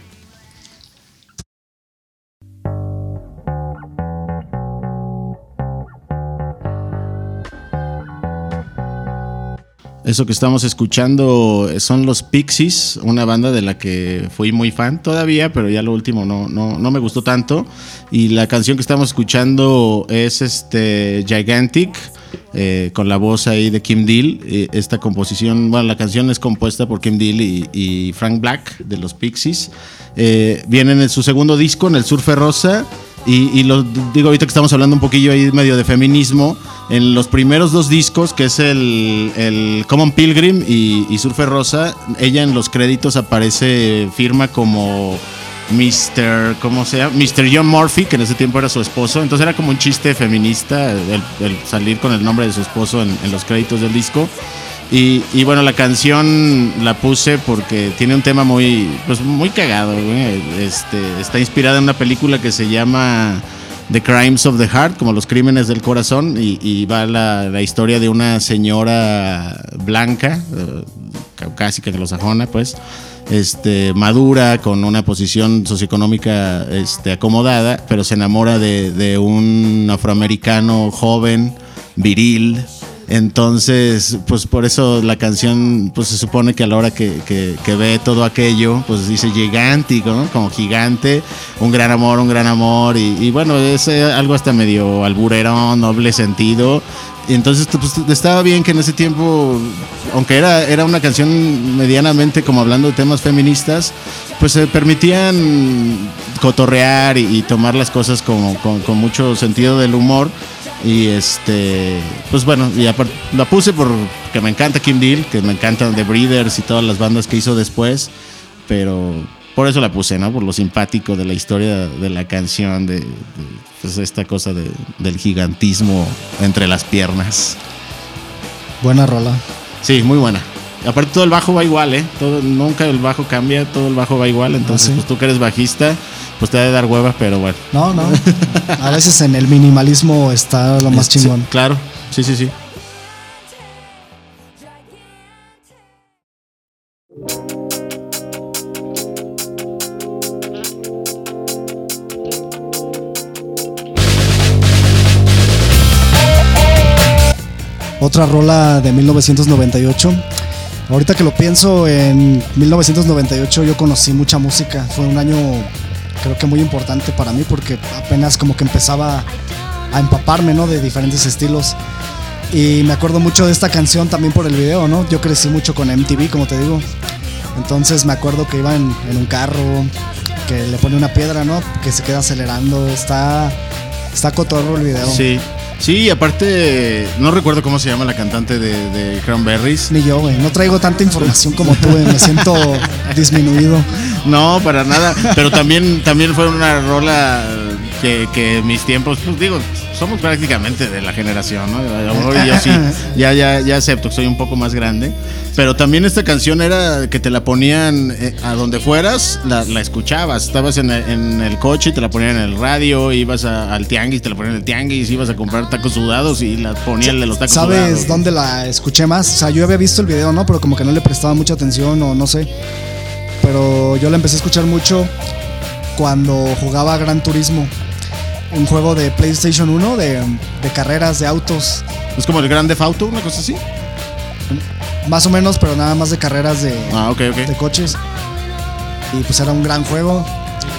Speaker 2: Eso que estamos escuchando son los Pixies, una banda de la que fui muy fan todavía, pero ya lo último no, no, no me gustó tanto. Y la canción que estamos escuchando es este Gigantic eh, con la voz ahí de Kim Deal. Eh, esta composición, bueno, la canción es compuesta por Kim Deal y, Frank Black de los Pixies. Eh, vienen en su segundo disco, en el Surfe Rosa. Y, digo ahorita que estamos hablando un poquillo ahí medio de feminismo, en los primeros dos discos, que es el, Common Pilgrim y, y Surfe Rosa, ella en los créditos aparece, firma como Mr. ¿Cómo se llama? Mr. John Murphy, que en ese tiempo era su esposo. Entonces era como un chiste feminista el, salir con el nombre de su esposo en, los créditos del disco. Y, bueno, la canción la puse porque tiene un tema muy, pues muy cagado. Este, está inspirada en una película que se llama The Crimes of the Heart, como los crímenes del corazón. Y, va la, la, historia de una señora blanca. Eh, caucásica, anglosajona, pues, este, madura, con una posición socioeconómica este, acomodada, pero se enamora de, de un afroamericano joven, viril, entonces, pues por eso la canción, pues se supone que a la hora que, que, ve todo aquello, pues dice gigántico, ¿no? Como gigante, un gran amor, un gran amor, y, bueno, es eh, algo hasta medio alburerón, noble sentido. Y entonces pues, estaba bien que en ese tiempo, aunque era, era una canción medianamente como hablando de temas feministas, pues se permitían cotorrear y, tomar las cosas como, con mucho sentido del humor y este, pues bueno, y aparte, la puse porque me encanta Kim Deal, que me encantan The Breeders y todas las bandas que hizo después, pero por eso la puse, ¿no? Por lo simpático de la historia de la canción, de, pues esta cosa del gigantismo entre las piernas.
Speaker 1: Buena rola.
Speaker 2: Sí, muy buena. Aparte todo el bajo va igual, ¿eh? Todo, nunca el bajo cambia, todo el bajo va igual, entonces ah, pues tú que eres bajista pues te debe dar hueva, pero bueno.
Speaker 1: No, no. A veces en el minimalismo está lo más chingón.
Speaker 2: claro, sí, sí, sí.
Speaker 1: Otra rola de 1998. Ahorita que lo pienso, en 1998 yo conocí mucha música. Fue un año creo que muy importante para mí porque apenas como que empezaba a empaparme, ¿no? De diferentes estilos. Y me acuerdo mucho de esta canción también por el video, ¿no? Yo crecí mucho con MTV, como te digo. Entonces me acuerdo que iba en, un carro, que le pone una piedra, ¿no? Que se queda acelerando. Está, está cotorro el video.
Speaker 2: Sí. Sí, aparte, no recuerdo cómo se llama la cantante de, de Cranberries.
Speaker 1: Ni yo, güey. No traigo tanta información como tú, Me siento disminuido.
Speaker 2: No, para nada. Pero también, también fue una rola que, que mis tiempos, pues digo, somos prácticamente de la generación, ¿no? yo sí, ya, ya, ya acepto que soy un poco más grande. Pero también esta canción era que te la ponían eh, a donde fueras, la, escuchabas. Estabas en el, coche y te la ponían en el radio, ibas al tianguis, te la ponían en el tianguis, ibas a comprar tacos sudados y la ponían de los tacos
Speaker 1: ¿Sabes
Speaker 2: sudados.
Speaker 1: ¿Sabes dónde la escuché más? O sea, yo había visto el video, ¿no? Pero como que no le prestaba mucha atención o no sé. Pero yo la empecé a escuchar mucho cuando jugaba Gran Turismo un juego de PlayStation 1 de, carreras de autos.
Speaker 2: ¿Es como el Grande Auto, una cosa así?
Speaker 1: Más o menos, pero nada más de carreras de,
Speaker 2: ah,
Speaker 1: de coches. Y pues era un gran juego.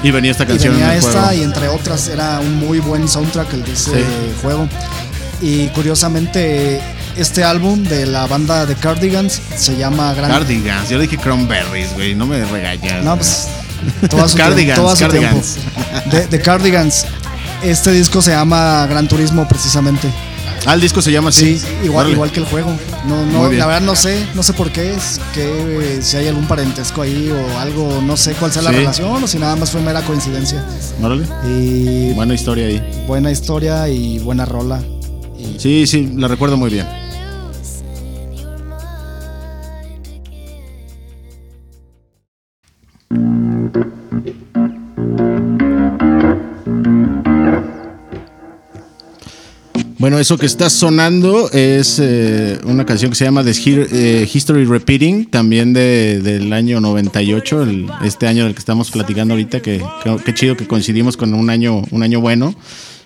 Speaker 2: Y venía esta canción.
Speaker 1: Y venía esta y entre otras era un muy buen soundtrack el de ese juego. Y curiosamente este álbum de la banda de Cardigans se llama
Speaker 2: Gran... Cardigans, yo dije Cranberries, güey, no me regañas.
Speaker 1: No, pues... Cardigans, Cardigans. De, Cardigans este disco se llama Gran Turismo precisamente.
Speaker 2: Ah, el disco se llama así.
Speaker 1: Sí, igual, igual que el juego. No, no, la verdad no sé, no sé por qué es, que si hay algún parentesco ahí o algo, no sé cuál sea la relación o si nada más fue mera coincidencia.
Speaker 2: Órale.
Speaker 1: Y
Speaker 2: buena historia ahí.
Speaker 1: Buena historia y buena rola.
Speaker 2: Sí, sí, la recuerdo muy bien. Bueno, eso que está sonando es eh, una canción que se llama The eh, History Repeating, también del año 98, este año del que estamos platicando ahorita, que, qué chido que coincidimos con un año, un año bueno.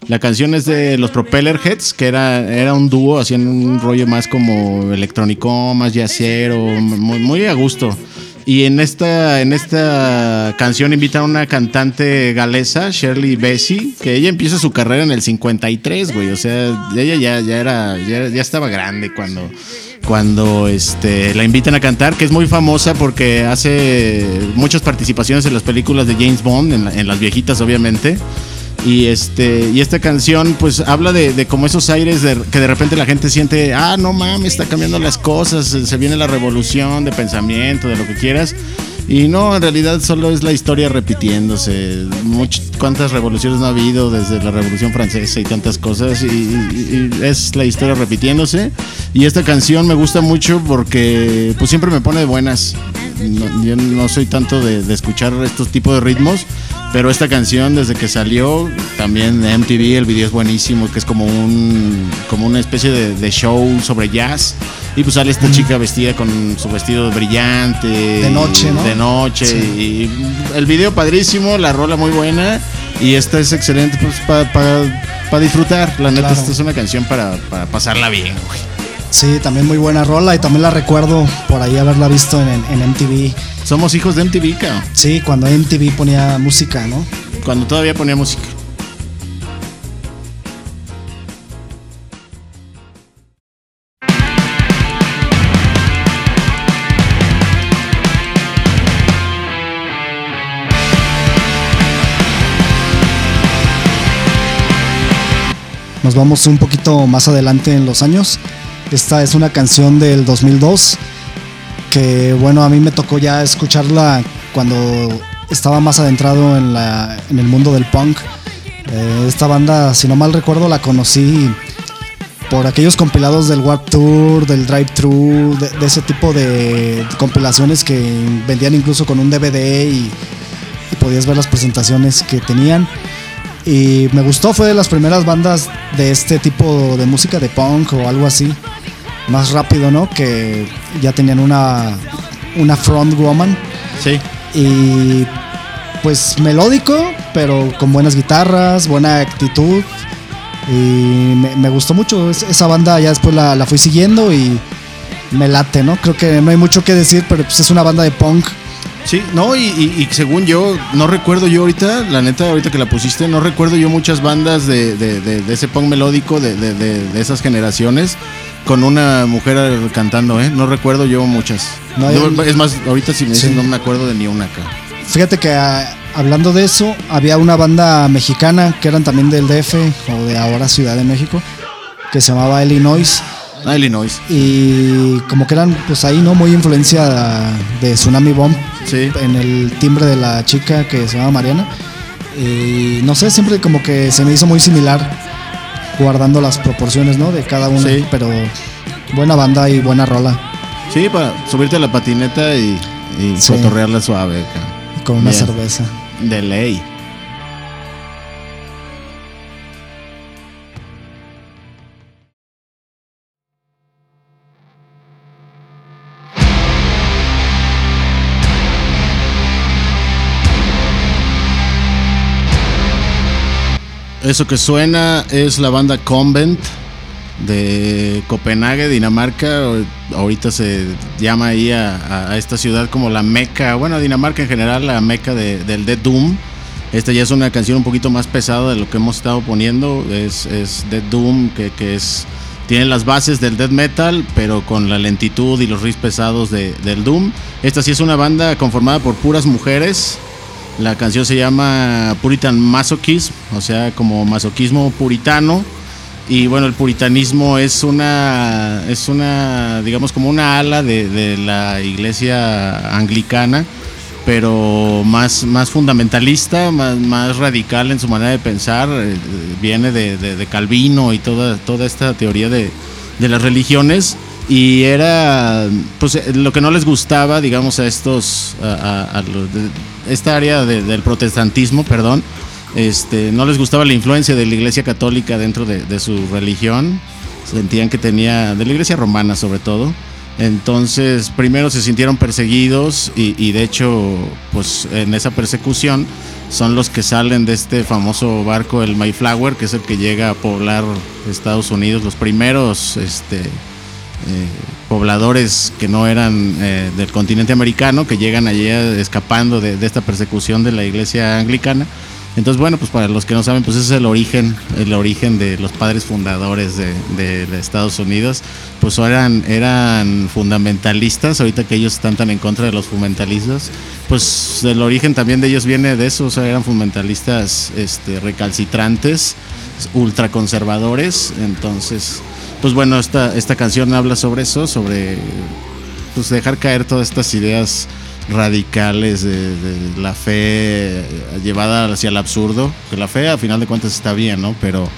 Speaker 2: La canción es de los Propeller Heads, que era, era un dúo, hacían un rollo más como electrónico, más yacero, muy, muy a gusto. Y en esta, en esta canción invita a una cantante galesa, Shirley Bassey, que ella empieza su carrera en el 53, güey. O sea, ella ya, ya era, ya, ya estaba grande cuando, cuando este, la invitan a cantar, que es muy famosa porque hace muchas participaciones en las películas de James Bond, en, en las viejitas obviamente. Y este y esta canción pues habla de, de como esos aires de, que de repente la gente siente, ah, no mames, está cambiando las cosas, se viene la revolución de pensamiento, de lo que quieras. Y no, en realidad solo es la historia repitiéndose. cuántas revoluciones no ha habido desde la Revolución Francesa y tantas cosas. Y, es la historia repitiéndose. Y esta canción me gusta mucho porque pues siempre me pone de buenas. Yo no soy tanto de, de escuchar estos tipos de ritmos Pero esta canción, desde que salió, también de MTV, el video es buenísimo, que es como un como una especie de, show sobre jazz. Y pues sale esta chica vestida con su vestido brillante.
Speaker 1: De noche, ¿no?
Speaker 2: De noche. Y el video padrísimo, la rola muy buena. Y esta es excelente pues, para disfrutar. La neta, esta es una canción para, pasarla bien, güey.
Speaker 1: Sí, también muy buena rola y también la recuerdo por ahí haberla visto en, en MTV.
Speaker 2: Somos hijos de MTV, cabrón.
Speaker 1: Sí, cuando MTV ponía música, ¿no?
Speaker 2: Cuando todavía ponía música.
Speaker 1: Nos vamos un poquito más adelante en los años. Esta es una canción del 2002 que bueno, a mí me tocó ya escucharla cuando estaba más adentrado en, la, en el mundo del punk. Eh, esta banda, si no mal recuerdo, la conocí por aquellos compilados del Warp Tour, del Drive Thru, de, ese tipo de compilaciones que vendían incluso con un DVD y, y, podías ver las presentaciones que tenían. Y me gustó, fue de las primeras bandas de este tipo de música de punk o algo así más rápido, ¿no? Que ya tenían una, una front woman.
Speaker 2: Sí.
Speaker 1: Y pues melódico, pero con buenas guitarras, buena actitud. Y me, gustó mucho esa banda, ya después la, la, fui siguiendo y me late, ¿no? Creo que no hay mucho que decir, pero pues es una banda de punk.
Speaker 2: Sí, no, y, según yo, no recuerdo yo ahorita, la neta, ahorita que la pusiste, no recuerdo yo muchas bandas de, de, de ese punk melódico de, esas generaciones con una mujer cantando, ¿eh? No recuerdo yo muchas. es más, ahorita si me dicen no me acuerdo de ni una acá.
Speaker 1: Fíjate que ah, hablando de eso, había una banda mexicana que eran también del DF o de ahora Ciudad de México, que se llamaba Illinois.
Speaker 2: Ah, Illinois.
Speaker 1: Y como que eran pues ahí, ¿no? Muy influencia de Tsunami Bomb.
Speaker 2: Sí.
Speaker 1: En el timbre de la chica que se llama Mariana. Y no sé, siempre como que se me hizo muy similar guardando las proporciones, ¿no? De cada uno. Pero buena banda y buena rola.
Speaker 2: Sí, para subirte a la patineta y, y suave.
Speaker 1: con una cerveza.
Speaker 2: De ley. Eso que suena es la banda Convent de Copenhague, Dinamarca. Ahorita se llama ahí a, esta ciudad como la meca, bueno, Dinamarca en general, la meca del Dead Doom. Esta ya es una canción un poquito más pesada de lo que hemos estado poniendo. Es, es Dead Doom, que, es tiene las bases del death metal, pero con la lentitud y los riffs pesados del doom. Esta sí es una banda conformada por puras mujeres. La canción se llama Puritan Masochism, o sea, como masoquismo puritano. Y bueno, el puritanismo es una, es una, digamos, como una ala de, la iglesia anglicana, pero más, más fundamentalista, más, más radical en su manera de pensar. Eh, viene de, Calvino y toda, toda esta teoría de, las religiones y era pues lo que no les gustaba digamos a estos a, esta área del protestantismo perdón este no les gustaba la influencia de la iglesia católica dentro de, su religión. Sentían que tenía de la iglesia romana sobre todo. Entonces primero se sintieron perseguidos y, y de hecho pues en esa persecución son los que salen de este famoso barco el Mayflower que es el que llega a poblar Estados Unidos los primeros este eh, pobladores que no eran eh, del continente americano, que llegan allí escapando de, esta persecución de la iglesia anglicana. Entonces, bueno, pues para los que no saben, pues ese es el origen, el origen de los padres fundadores de, Estados Unidos. Pues eran, eran fundamentalistas, ahorita que ellos están tan en contra de los fundamentalistas, pues el origen también de ellos viene de eso, o sea, eran fundamentalistas este, recalcitrantes, ultraconservadores, entonces pues bueno, esta, esta canción habla sobre eso, sobre pues dejar caer todas estas ideas radicales de, la fe llevada hacia el absurdo, que la fe a final de cuentas está bien, ¿no? Pero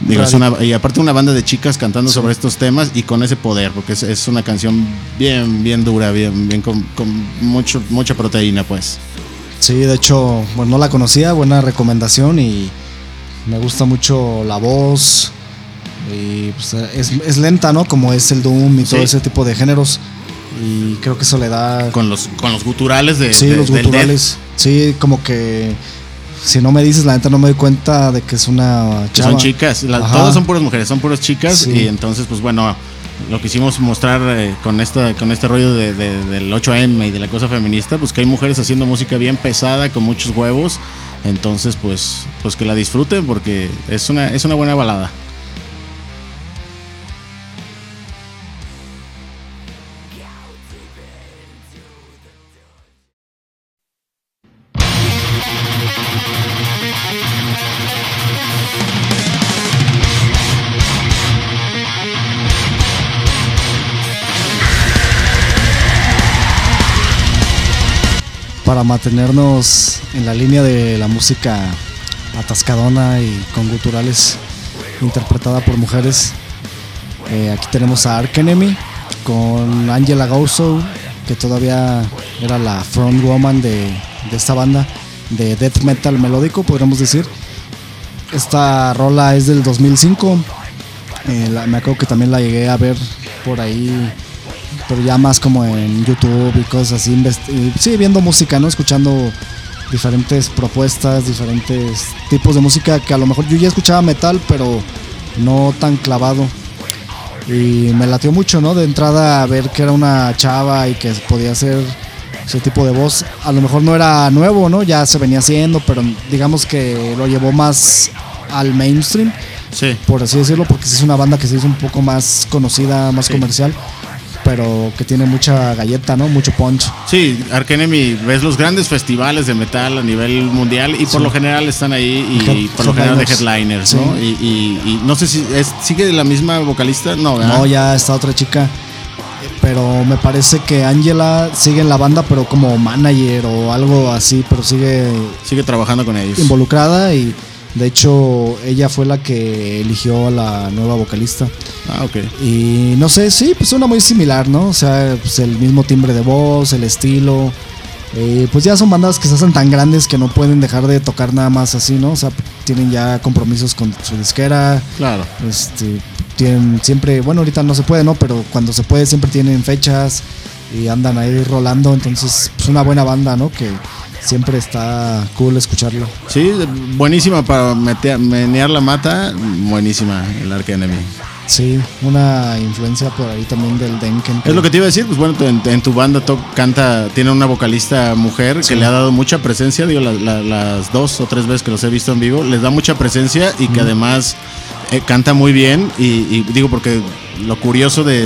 Speaker 2: digo, es una, y aparte una banda de chicas cantando sobre estos temas y con ese poder, porque es, una canción bien, bien dura, bien, bien con, mucho, mucha proteína, pues.
Speaker 1: Sí, Sí, de hecho, bueno, no la conocía, buena recomendación y me gusta mucho la voz. Y pues, es, es lenta, ¿no? Como es el Doom y todo ese tipo de géneros. Y creo que eso le da.
Speaker 2: Con los, con los guturales de,
Speaker 1: sí,
Speaker 2: de-
Speaker 1: los
Speaker 2: del
Speaker 1: guturales. Sí, como que. Si no me dices, la neta no me doy cuenta de que es una
Speaker 2: que son chicas. La- todas son puras mujeres, son puras chicas.
Speaker 1: Sí.
Speaker 2: Y entonces, pues bueno, lo quisimos mostrar eh, con, esta, con este rollo de- de- del 8M y de la cosa feminista, pues que hay mujeres haciendo música bien pesada, con muchos huevos. Entonces, pues, pues que la disfruten porque es una, es una buena balada.
Speaker 1: Para mantenernos en la línea de la música atascadona y con guturales interpretada por mujeres. Eh, aquí tenemos a Ark Enemy con Angela Gauso, que todavía era la frontwoman de, de esta banda de death metal melódico, podríamos decir. Esta rola es del 2005. Eh, me acuerdo que también la llegué a ver por ahí pero ya más como en YouTube y cosas así, y sí, viendo música, ¿no? Escuchando diferentes propuestas, diferentes tipos de música que a lo mejor yo ya escuchaba metal, pero no tan clavado. Y me latió mucho, ¿no? De entrada a ver que era una chava y que podía hacer ese tipo de voz. A lo mejor no era nuevo, ¿no? Ya se venía haciendo, pero digamos que lo llevó más al mainstream
Speaker 2: Sí.
Speaker 1: por así decirlo, porque es una banda que se hizo un poco más conocida, más
Speaker 2: Sí.
Speaker 1: comercial, pero que tiene mucha galleta, ¿no? Mucho punch.
Speaker 2: Sí, Ark Enemy, ves los grandes festivales de metal a nivel mundial y por
Speaker 1: Sí.
Speaker 2: lo general están ahí y por lo general de
Speaker 1: headliners. Sí.
Speaker 2: ¿no? Y, y- y no sé si es, sigue la misma vocalista, no, ¿verdad?
Speaker 1: No, ya está otra chica, pero me parece que Angela sigue en la banda, pero como manager o algo así, pero sigue
Speaker 2: Sigue trabajando con ellos.
Speaker 1: involucrada y de hecho ella fue la que eligió a la nueva vocalista.
Speaker 2: Ah, ok.
Speaker 1: Y no sé, sí, pues suena muy similar, ¿no? O sea, pues el mismo timbre de voz, el estilo. Eh, pues ya son bandas que se hacen tan grandes que no pueden dejar de tocar nada más así, ¿no? O sea, tienen ya compromisos con su disquera.
Speaker 2: Claro.
Speaker 1: Este, tienen siempre, bueno, ahorita no se puede, ¿no? Pero cuando se puede siempre tienen fechas y andan ahí rolando. Entonces, pues una buena banda, ¿no? Que siempre está cool escucharlo.
Speaker 2: Sí, buenísima para meter, menear la mata, buenísima el Ark Enemy.
Speaker 1: Sí, una influencia por ahí también del Denken.
Speaker 2: Es lo que te iba a decir, pues bueno, en, en tu banda to- canta, tiene una vocalista mujer
Speaker 1: Sí.
Speaker 2: que le ha dado mucha presencia, digo, la- la- las dos o tres veces que los he visto en vivo, les da mucha presencia y que además eh, canta muy bien y, y digo porque lo curioso de,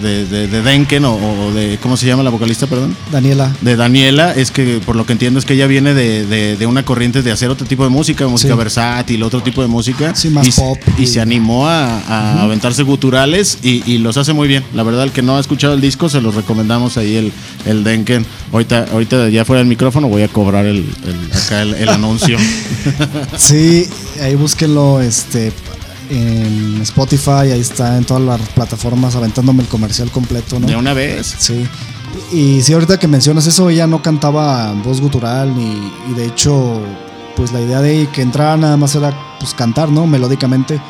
Speaker 2: de, de- de Denken o, o de, ¿cómo se llama la vocalista, perdón?
Speaker 1: Daniela.
Speaker 2: De Daniela, es que por lo que entiendo es que ella viene de, una corriente de hacer otro tipo de música, música
Speaker 1: Sí.
Speaker 2: versátil, otro tipo de música.
Speaker 1: Sí, más
Speaker 2: y,
Speaker 1: pop.
Speaker 2: Y se animó a, a aventarse guturales y, los hace muy bien. La verdad, el que no ha escuchado el disco, se los recomendamos ahí el, el Denken. Ahorita, ahorita ya fuera del micrófono voy a cobrar el, el- acá el, el anuncio.
Speaker 1: Sí, ahí búsquenlo este, en Spotify, ahí está en todas las plataformas aventándome el comercial completo, ¿no?
Speaker 2: De una vez.
Speaker 1: Sí. Y sí, ahorita que mencionas eso, ella no cantaba voz gutural ni, y de hecho, pues la idea de que entrara nada más era pues cantar, ¿no? Melódicamente.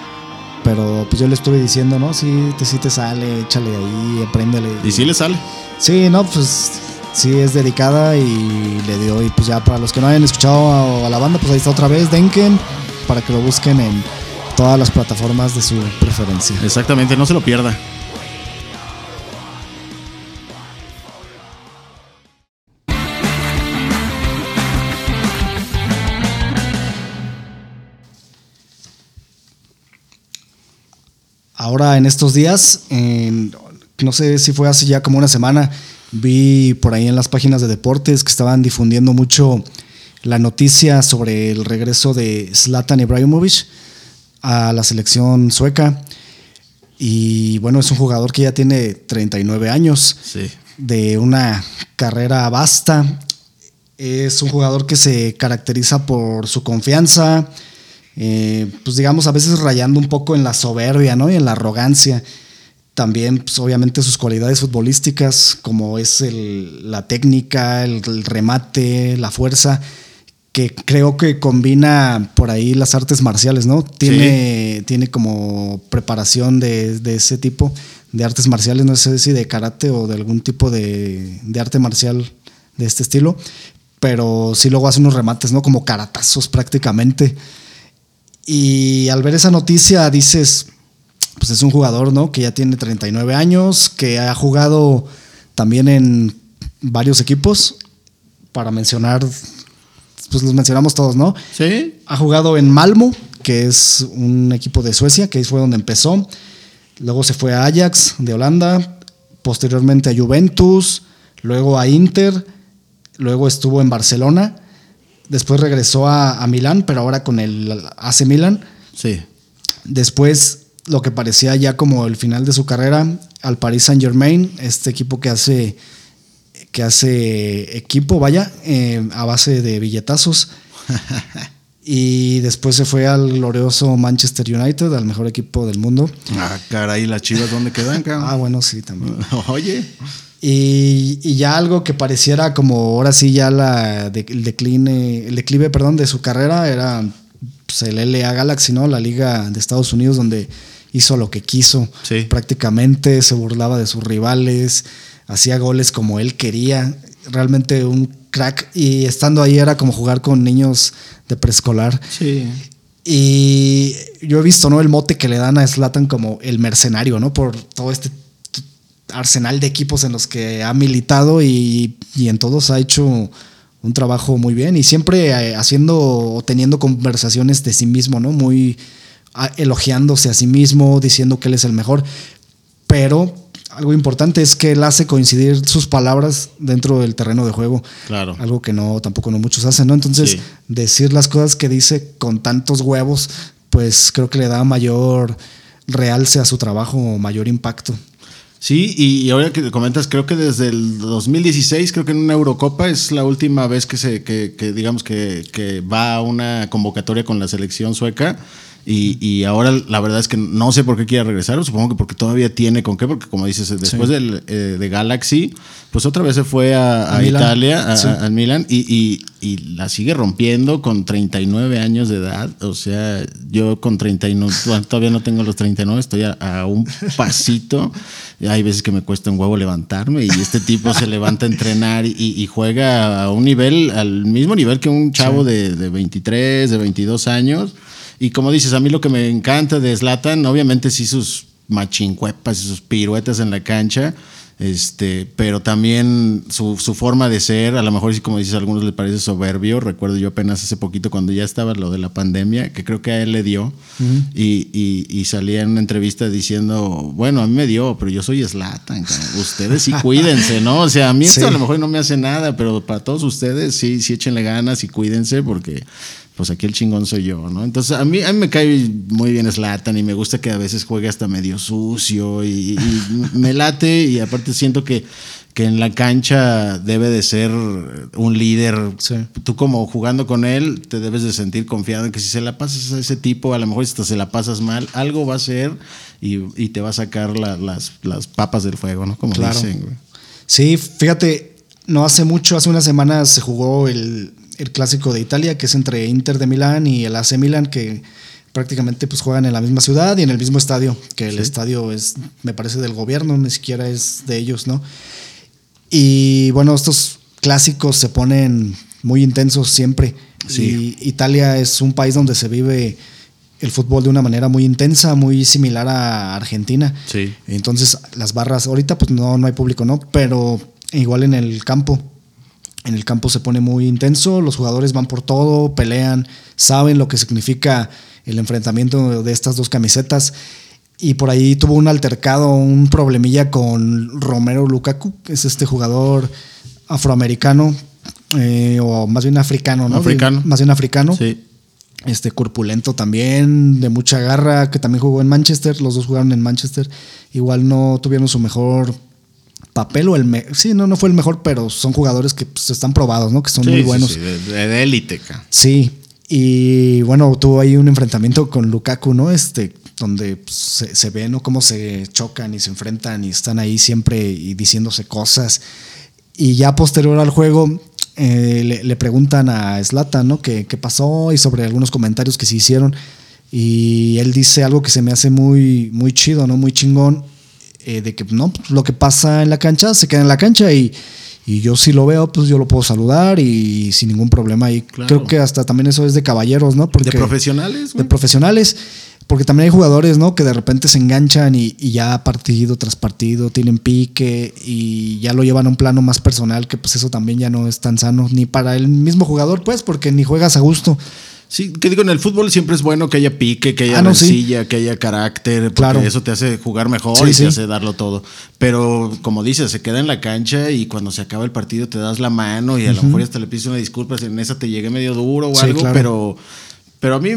Speaker 1: Pero pues yo le estuve diciendo, ¿no? Sí, te, sí te sale, échale ahí, apréndele.
Speaker 2: Y sí le sale.
Speaker 1: Sí, no, pues sí es dedicada y le dio. Y pues ya para los que no hayan escuchado a, a la banda, pues ahí está otra vez, Denken, para que lo busquen en todas las plataformas de su preferencia.
Speaker 2: Exactamente, no se lo pierda.
Speaker 1: Ahora en estos días, en- no sé si fue hace ya como una semana, vi por ahí en las páginas de deportes que estaban difundiendo mucho la noticia sobre el regreso de Zlatan Ibrahimovic a la selección sueca. Y bueno, es un jugador que ya tiene 39 años,
Speaker 2: Sí.
Speaker 1: de una carrera vasta. Es un jugador que se caracteriza por su confianza, eh, pues digamos a veces rayando un poco en la soberbia, ¿no? Y en la arrogancia. También, pues, obviamente, sus cualidades futbolísticas, como es el, la técnica, el, el remate, la fuerza que creo que combina por ahí las artes marciales, ¿no? Tiene, sí. tiene como preparación de, de, ese tipo de artes marciales, no sé si de karate o de algún tipo de, de, arte marcial de este estilo, pero sí luego hace unos remates, ¿no? Como caratazos prácticamente. Y al ver esa noticia dices, pues es un jugador, ¿no? Que ya tiene 39 años, que ha jugado también en varios equipos, para mencionar pues los mencionamos todos, ¿no?
Speaker 2: Sí.
Speaker 1: Ha jugado en Malmo, que es un equipo de Suecia, que ahí fue donde empezó. Luego se fue a Ajax de Holanda, posteriormente a Juventus, luego a Inter, luego estuvo en Barcelona, después regresó a, a Milán, pero ahora con el AC Milan.
Speaker 2: Sí.
Speaker 1: Después, lo que parecía ya como el final de su carrera, al Paris Saint Germain, este equipo que hace que hace equipo, vaya, eh, a base de billetazos. y después se fue al glorioso Manchester United, al mejor equipo del mundo.
Speaker 2: Ah, caray, las chivas, ¿dónde quedan, cabrón?
Speaker 1: Ah, bueno, sí, también.
Speaker 2: Oye.
Speaker 1: Y, y, ya algo que pareciera como ahora sí ya la de, el decline, el declive, perdón, de su carrera era pues, el LA Galaxy, ¿no? La liga de Estados Unidos donde hizo lo que quiso.
Speaker 2: Sí.
Speaker 1: Prácticamente se burlaba de sus rivales hacía goles como él quería, realmente un crack y estando ahí era como jugar con niños de preescolar.
Speaker 2: Sí.
Speaker 1: Y yo he visto, ¿no? El mote que le dan a Slatan como el mercenario, ¿no? Por todo este arsenal de equipos en los que ha militado y, y en todos ha hecho un trabajo muy bien y siempre eh, haciendo o teniendo conversaciones de sí mismo, ¿no? Muy elogiándose a sí mismo, diciendo que él es el mejor, pero algo importante es que él hace coincidir sus palabras dentro del terreno de juego.
Speaker 2: Claro.
Speaker 1: Algo que no, tampoco no muchos hacen, ¿no? Entonces, sí. decir las cosas que dice con tantos huevos, pues creo que le da mayor realce a su trabajo, mayor impacto.
Speaker 2: Sí, y ahora que comentas, creo que desde el 2016, creo que en una Eurocopa es la última vez que se, que, que digamos que, que va a una convocatoria con la selección sueca. Y, y, ahora la verdad es que no sé por qué quiere regresar, supongo que porque todavía tiene con qué, porque como dices, después sí. del, eh, de Galaxy, pues otra vez se fue a, Italia, a, sí. a, Milan, y, y, y, la sigue rompiendo con 39 años de edad. O sea, yo con 39, todavía no tengo los 39, estoy a, un pasito. Hay veces que me cuesta un huevo levantarme y este tipo se levanta a entrenar y, juega a un nivel, al mismo nivel que un chavo sí. de, de 23, de 22 años. Y como dices, a mí lo que me encanta de Slatan, obviamente sí sus machincuepas y sus piruetas en la cancha, este, pero también su, su, forma de ser, a lo mejor sí como dices, a algunos le parece soberbio. Recuerdo yo apenas hace poquito cuando ya estaba lo de la pandemia, que creo que a él le dio, uh -huh. y, y, y, salía en una entrevista diciendo, bueno, a mí me dio, pero yo soy Slatan, ustedes sí cuídense, ¿no? O sea, a mí esto sí. a lo mejor no me hace nada, pero para todos ustedes sí, sí échenle ganas y cuídense porque pues aquí el chingón soy yo, ¿no? Entonces a mí, a mí me cae muy bien Slatan y me gusta que a veces juegue hasta medio sucio y, y me late y aparte siento que, que en la cancha debe de ser un líder. Sí. Tú como jugando con él te debes de sentir confiado en que si se la pasas a ese tipo, a lo mejor hasta se la pasas mal, algo va a ser y, y te va a sacar la, las, las, papas del fuego, ¿no? Como claro. dicen. Güey.
Speaker 1: Sí, fíjate, no hace mucho, hace unas semanas se jugó el el clásico de Italia, que es entre Inter de Milán y el AC Milan, que prácticamente pues juegan en la misma ciudad y en el mismo estadio, que el sí. estadio es, me parece, del gobierno, ni siquiera es de ellos, ¿no? Y bueno, estos clásicos se ponen muy intensos siempre. Sí. Y Italia es un país donde se vive el fútbol de una manera muy intensa, muy similar a Argentina.
Speaker 2: Sí.
Speaker 1: Entonces, las barras, ahorita pues no, no hay público, ¿no? Pero igual en el campo en el campo se pone muy intenso, los jugadores van por todo, pelean, saben lo que significa el enfrentamiento de estas dos camisetas. Y por ahí tuvo un altercado, un problemilla con Romero Lukaku, que es este jugador afroamericano, eh, o más bien africano, ¿no?
Speaker 2: Africano.
Speaker 1: Más bien africano.
Speaker 2: Sí.
Speaker 1: Este corpulento también, de mucha garra, que también jugó en Manchester, los dos jugaron en Manchester. Igual no tuvieron su mejor papel o el me sí no no fue el mejor pero son jugadores que pues, están probados no que son
Speaker 2: sí,
Speaker 1: muy buenos
Speaker 2: sí, sí, de élite
Speaker 1: sí y bueno tuvo ahí un enfrentamiento con Lukaku no este donde pues, se, se, ve, ¿no? Cómo se chocan y se enfrentan y están ahí siempre y diciéndose cosas. Y ya posterior al juego, eh, le, preguntan a Slatan, ¿no? ¿Qué, ¿Qué, pasó? Y sobre algunos comentarios que se hicieron. Y él dice algo que se me hace muy, muy chido, ¿no? Muy chingón. Eh, de que, no, pues, lo que pasa en la cancha se queda en la cancha y, y, yo si lo veo, pues yo lo puedo saludar y sin ningún problema. Y creo que hasta también eso es de caballeros, ¿no?
Speaker 2: Porque, de profesionales.
Speaker 1: De profesionales. Porque también hay jugadores, ¿no? Que de repente se enganchan y, ya partido tras partido tienen pique y ya lo llevan a un plano más personal, que pues eso también ya no es tan sano, ni para el mismo jugador, pues, porque ni juegas a gusto.
Speaker 2: Sí, que digo, en el fútbol siempre es bueno que haya pique, que haya ah, que haya carácter, porque claro. eso te hace jugar mejor y te hace darlo todo. Pero como dices, se queda en la cancha y cuando se acaba el partido te das la mano y a lo mejor hasta le pides una disculpa si en esa te llegué medio duro o algo, pero, pero a mí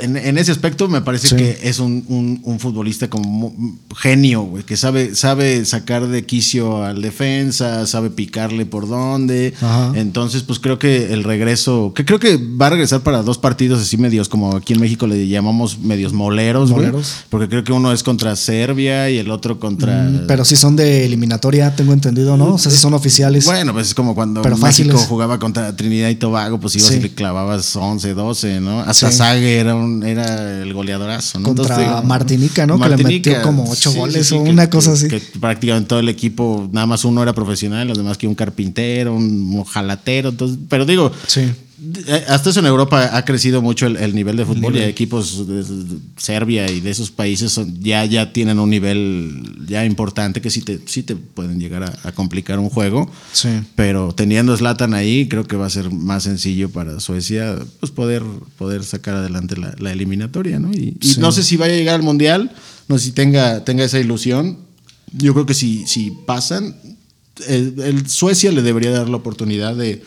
Speaker 2: en, ese aspecto me parece que es un, futbolista como genio, güey, que sabe, sabe sacar de quicio al defensa, sabe picarle por dónde. Entonces, pues creo que el regreso, que creo que va a regresar para dos partidos así medios, como aquí en México le llamamos medios moleros, moleros. porque creo que uno es contra Serbia y el otro contra. Mm,
Speaker 1: pero si son de eliminatoria, tengo entendido, ¿no? O sea, si son oficiales.
Speaker 2: Bueno, pues es como cuando México jugaba contra Trinidad y Tobago, pues ibas y le clavabas 11, 12, ¿no? Hasta Sague era un era el goleadorazo.
Speaker 1: ¿no? Contra Martinica, ¿no? que le metió como ocho goles o una cosa así.
Speaker 2: Que prácticamente todo el equipo, nada más uno era profesional, los demás que un carpintero, un jalatero. Entonces, pero digo, sí. Hasta eso en Europa ha crecido mucho el, nivel de fútbol y equipos de Serbia y de esos países ya, ya tienen un nivel ya importante que sí te, sí te pueden llegar a, complicar un juego. Sí. Pero teniendo Slatan ahí, creo que va a ser más sencillo para Suecia pues poder, poder sacar adelante la, eliminatoria. ¿no? Y, no sé si vaya a llegar al Mundial, no sé si tenga, tenga esa ilusión. Yo creo que si, si pasan, el Suecia le debería dar la oportunidad de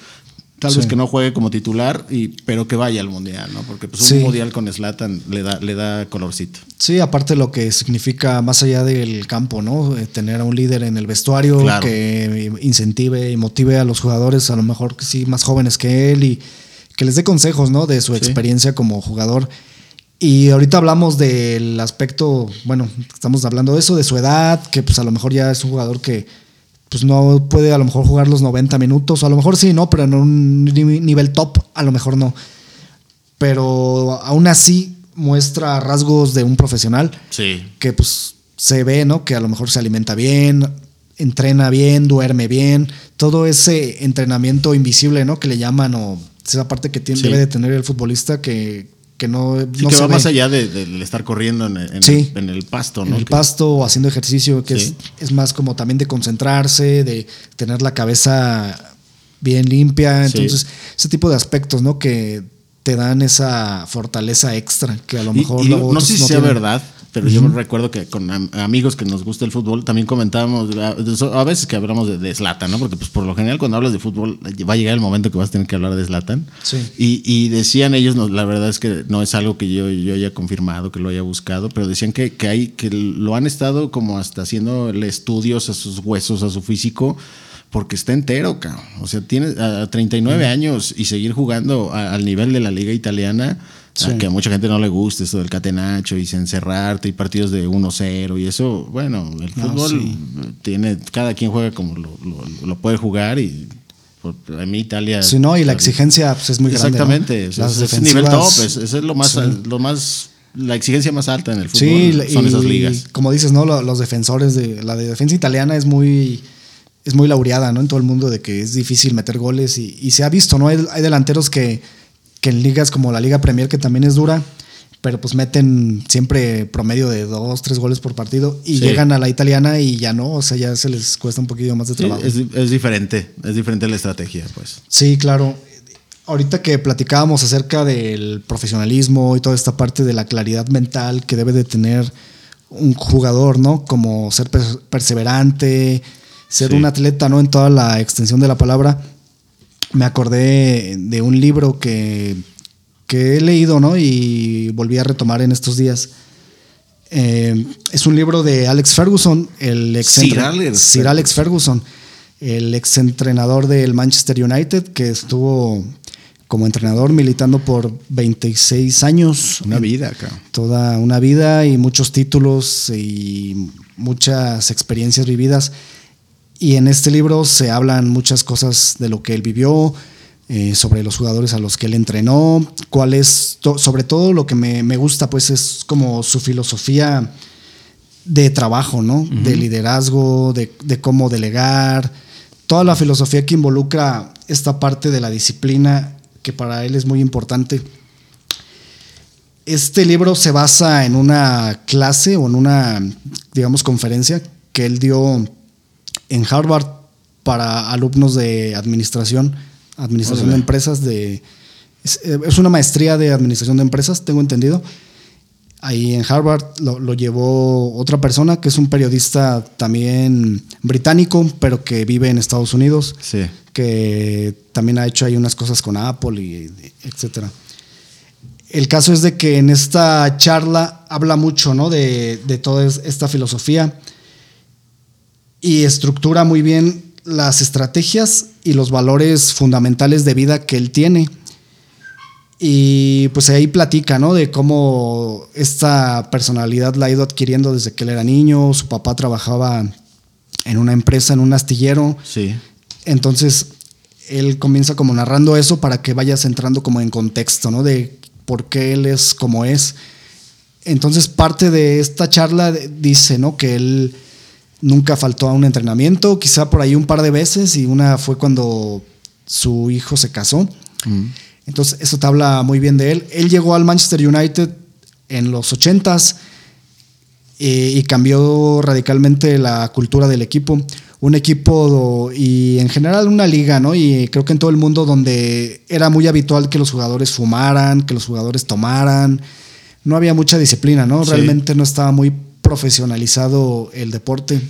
Speaker 2: Tal vez que no juegue como titular, y, pero que vaya al mundial, ¿no? Porque pues, un mundial con Slatan le da, le da colorcito.
Speaker 1: Sí, aparte lo que significa más allá del campo, ¿no? Eh, tener a un líder en el vestuario que incentive y motive a los jugadores, a lo mejor que sí, más jóvenes que él, y que les dé consejos, ¿no? De su experiencia como jugador. Y ahorita hablamos del aspecto, bueno, estamos hablando de eso, de su edad, que pues a lo mejor ya es un jugador que pues no puede a lo mejor jugar los 90 minutos, a lo mejor sí, ¿no? Pero en un nivel top, a lo mejor no. Pero aún así muestra rasgos de un profesional.
Speaker 2: Sí.
Speaker 1: Que pues se ve, ¿no? Que a lo mejor se alimenta bien, entrena bien, duerme bien. Todo ese entrenamiento invisible, ¿no? Que le llaman o esa parte que tiene, debe de tener el futbolista que, que no,
Speaker 2: que va más allá de, estar corriendo en, el, pasto, ¿no?
Speaker 1: En el pasto o haciendo ejercicio, que es, más como también de concentrarse, de tener la cabeza bien limpia. Entonces, ese tipo de aspectos, ¿no? Que te dan esa fortaleza extra que a lo mejor
Speaker 2: no sé si sea verdad pero yo recuerdo que con amigos que nos gusta el fútbol también comentábamos a, veces que hablamos de, Slatan, ¿no? Porque pues por lo general cuando hablas de fútbol va a llegar el momento que vas a tener que hablar de Slatan.
Speaker 1: Sí.
Speaker 2: Y, decían ellos, la verdad es que no es algo que yo, yo haya confirmado, que lo haya buscado, pero decían que, que, hay, que lo han estado como hasta haciendo estudios a sus huesos, a su físico porque está entero, cabrón. O sea, tiene a 39 años y seguir jugando al nivel de la liga italiana que a mucha gente no le gusta esto del catenacho y encerrarte y partidos de 1-0 y eso, bueno, el fútbol tiene, cada quien juega como lo, puede jugar y a mí Italia...
Speaker 1: Sí, no, y la exigencia pues, es muy
Speaker 2: grande. Exactamente, es, nivel top, es, es lo más, lo más la exigencia más alta en el fútbol sí, son esas ligas.
Speaker 1: Como dices, ¿no? Los defensores de la de defensa italiana es muy es muy laureada, ¿no? En todo el mundo de que es difícil meter goles y, se ha visto, ¿no? hay delanteros que que en ligas como la Liga Premier, que también es dura, pero pues meten siempre promedio de dos, tres goles por partido y llegan a la italiana y ya no, o sea, ya se les cuesta un poquito más de trabajo.
Speaker 2: es, diferente, es diferente la estrategia, pues.
Speaker 1: Sí, claro. Ahorita que platicábamos acerca del profesionalismo y toda esta parte de la claridad mental que debe de tener un jugador, ¿no? Como ser perseverante, ser un atleta, ¿no? En toda la extensión de la palabra me acordé de un libro que, he leído, ¿no? Y volví a retomar en estos días. Eh, es un libro de Alex Ferguson, el ex
Speaker 2: Sir Alex,
Speaker 1: Sir Alex Ferguson, el ex entrenador del Manchester United, que estuvo como entrenador, militando por 26 años.
Speaker 2: Una vida, acá.
Speaker 1: Toda una vida y muchos títulos y muchas experiencias vividas. Y en este libro se hablan muchas cosas de lo que él vivió, eh, sobre los jugadores a los que él entrenó, cuál es, sobre todo lo que me, me, gusta, pues es como su filosofía de trabajo, ¿no? De liderazgo, de, de, cómo delegar, toda la filosofía que involucra esta parte de la disciplina que para él es muy importante. Este libro se basa en una clase o en una, digamos, conferencia que él dio en Harvard para alumnos de administración, administración de empresas, de, es, una maestría de administración de empresas, tengo entendido. Ahí en Harvard lo, llevó otra persona que es un periodista también británico, pero que vive en Estados Unidos, que también ha hecho ahí unas cosas con Apple y etcétera. El caso es de que en esta charla habla mucho ¿no? de, de toda esta filosofía y estructura muy bien las estrategias y los valores fundamentales de vida que él tiene. Y pues ahí platica, ¿no? De cómo esta personalidad la ha ido adquiriendo desde que él era niño. Su papá trabajaba en una empresa, en un astillero.
Speaker 2: Sí.
Speaker 1: Entonces, él comienza como narrando eso para que vayas entrando como en contexto, ¿no? De por qué él es como es. Entonces, parte de esta charla dice, ¿no? Que él nunca faltó a un entrenamiento, quizá por ahí un par de veces, y una fue cuando su hijo se casó. Entonces, eso te habla muy bien de él. Él llegó al Manchester United en los 80s eh, y cambió radicalmente la cultura del equipo. Un equipo y en general una liga, ¿no? Y creo que en todo el mundo donde era muy habitual que los jugadores fumaran, que los jugadores tomaran. No había mucha disciplina, ¿no? Realmente no estaba muy profesionalizado el deporte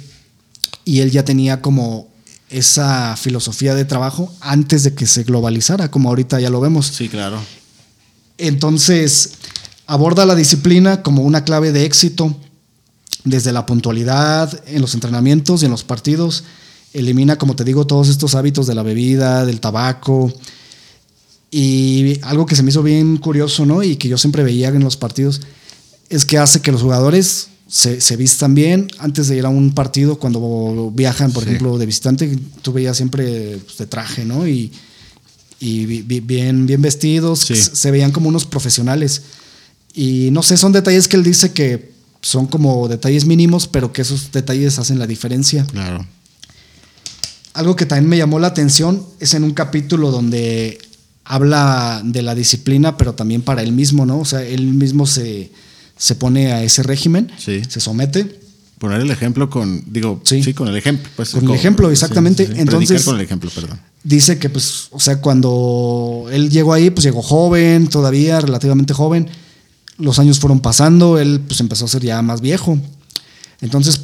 Speaker 1: y él ya tenía como esa filosofía de trabajo antes de que se globalizara, como ahorita ya lo vemos.
Speaker 2: Sí, claro.
Speaker 1: Entonces, aborda la disciplina como una clave de éxito desde la puntualidad en los entrenamientos y en los partidos. Elimina, como te digo, todos estos hábitos de la bebida, del tabaco. Y algo que se me hizo bien curioso, ¿no? Y que yo siempre veía en los partidos, es que hace que los jugadores se, se, vistan bien antes de ir a un partido, cuando viajan, por ejemplo, de visitante, tú veías siempre pues, de traje, ¿no? Y, y bien, bien vestidos, se veían como unos profesionales. Y no sé, son detalles que él dice que son como detalles mínimos, pero que esos detalles hacen la diferencia.
Speaker 2: Claro.
Speaker 1: Algo que también me llamó la atención es en un capítulo donde habla de la disciplina, pero también para él mismo, ¿no? O sea, él mismo se, se pone a ese régimen, se somete.
Speaker 2: Poner el ejemplo con, digo, sí, con el ejemplo.
Speaker 1: Pues, con, el ejemplo, exactamente. Entonces,
Speaker 2: con el ejemplo, perdón.
Speaker 1: Dice que, pues, o sea, cuando él llegó ahí, pues llegó joven, todavía relativamente joven. Los años fueron pasando, él pues empezó a ser ya más viejo. Entonces,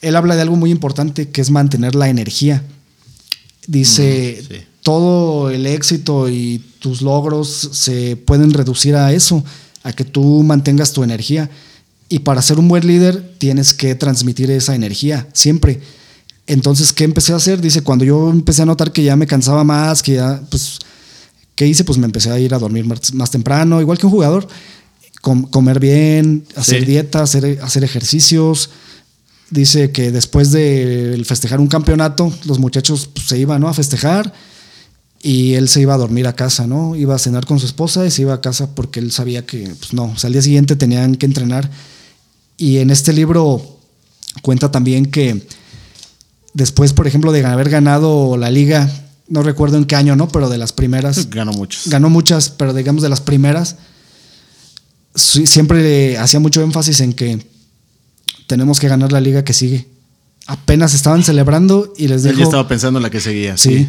Speaker 1: él habla de algo muy importante que es mantener la energía. Dice, mm, todo el éxito y tus logros se pueden reducir a eso a que tú mantengas tu energía. Y para ser un buen líder tienes que transmitir esa energía siempre. Entonces, ¿qué empecé a hacer? Dice, cuando yo empecé a notar que ya me cansaba más, que ya, pues, ¿qué hice? Pues me empecé a ir a dormir más, temprano, igual que un jugador. comer bien, hacer dieta, hacer, hacer ejercicios. Dice que después de festejar un campeonato, los muchachos pues, se iban ¿no? a festejar y él se iba a dormir a casa, ¿no? Iba a cenar con su esposa y se iba a casa porque él sabía que, pues no, o sea, al día siguiente tenían que entrenar. Y en este libro cuenta también que después, por ejemplo, de haber ganado la liga, no recuerdo en qué año, ¿no? Pero de las primeras.
Speaker 2: Ganó muchas.
Speaker 1: Ganó muchas, pero digamos de las primeras, siempre hacía mucho énfasis en que tenemos que ganar la liga que sigue. Apenas estaban celebrando y les dijo.
Speaker 2: Yo estaba pensando en la que seguía.
Speaker 1: sí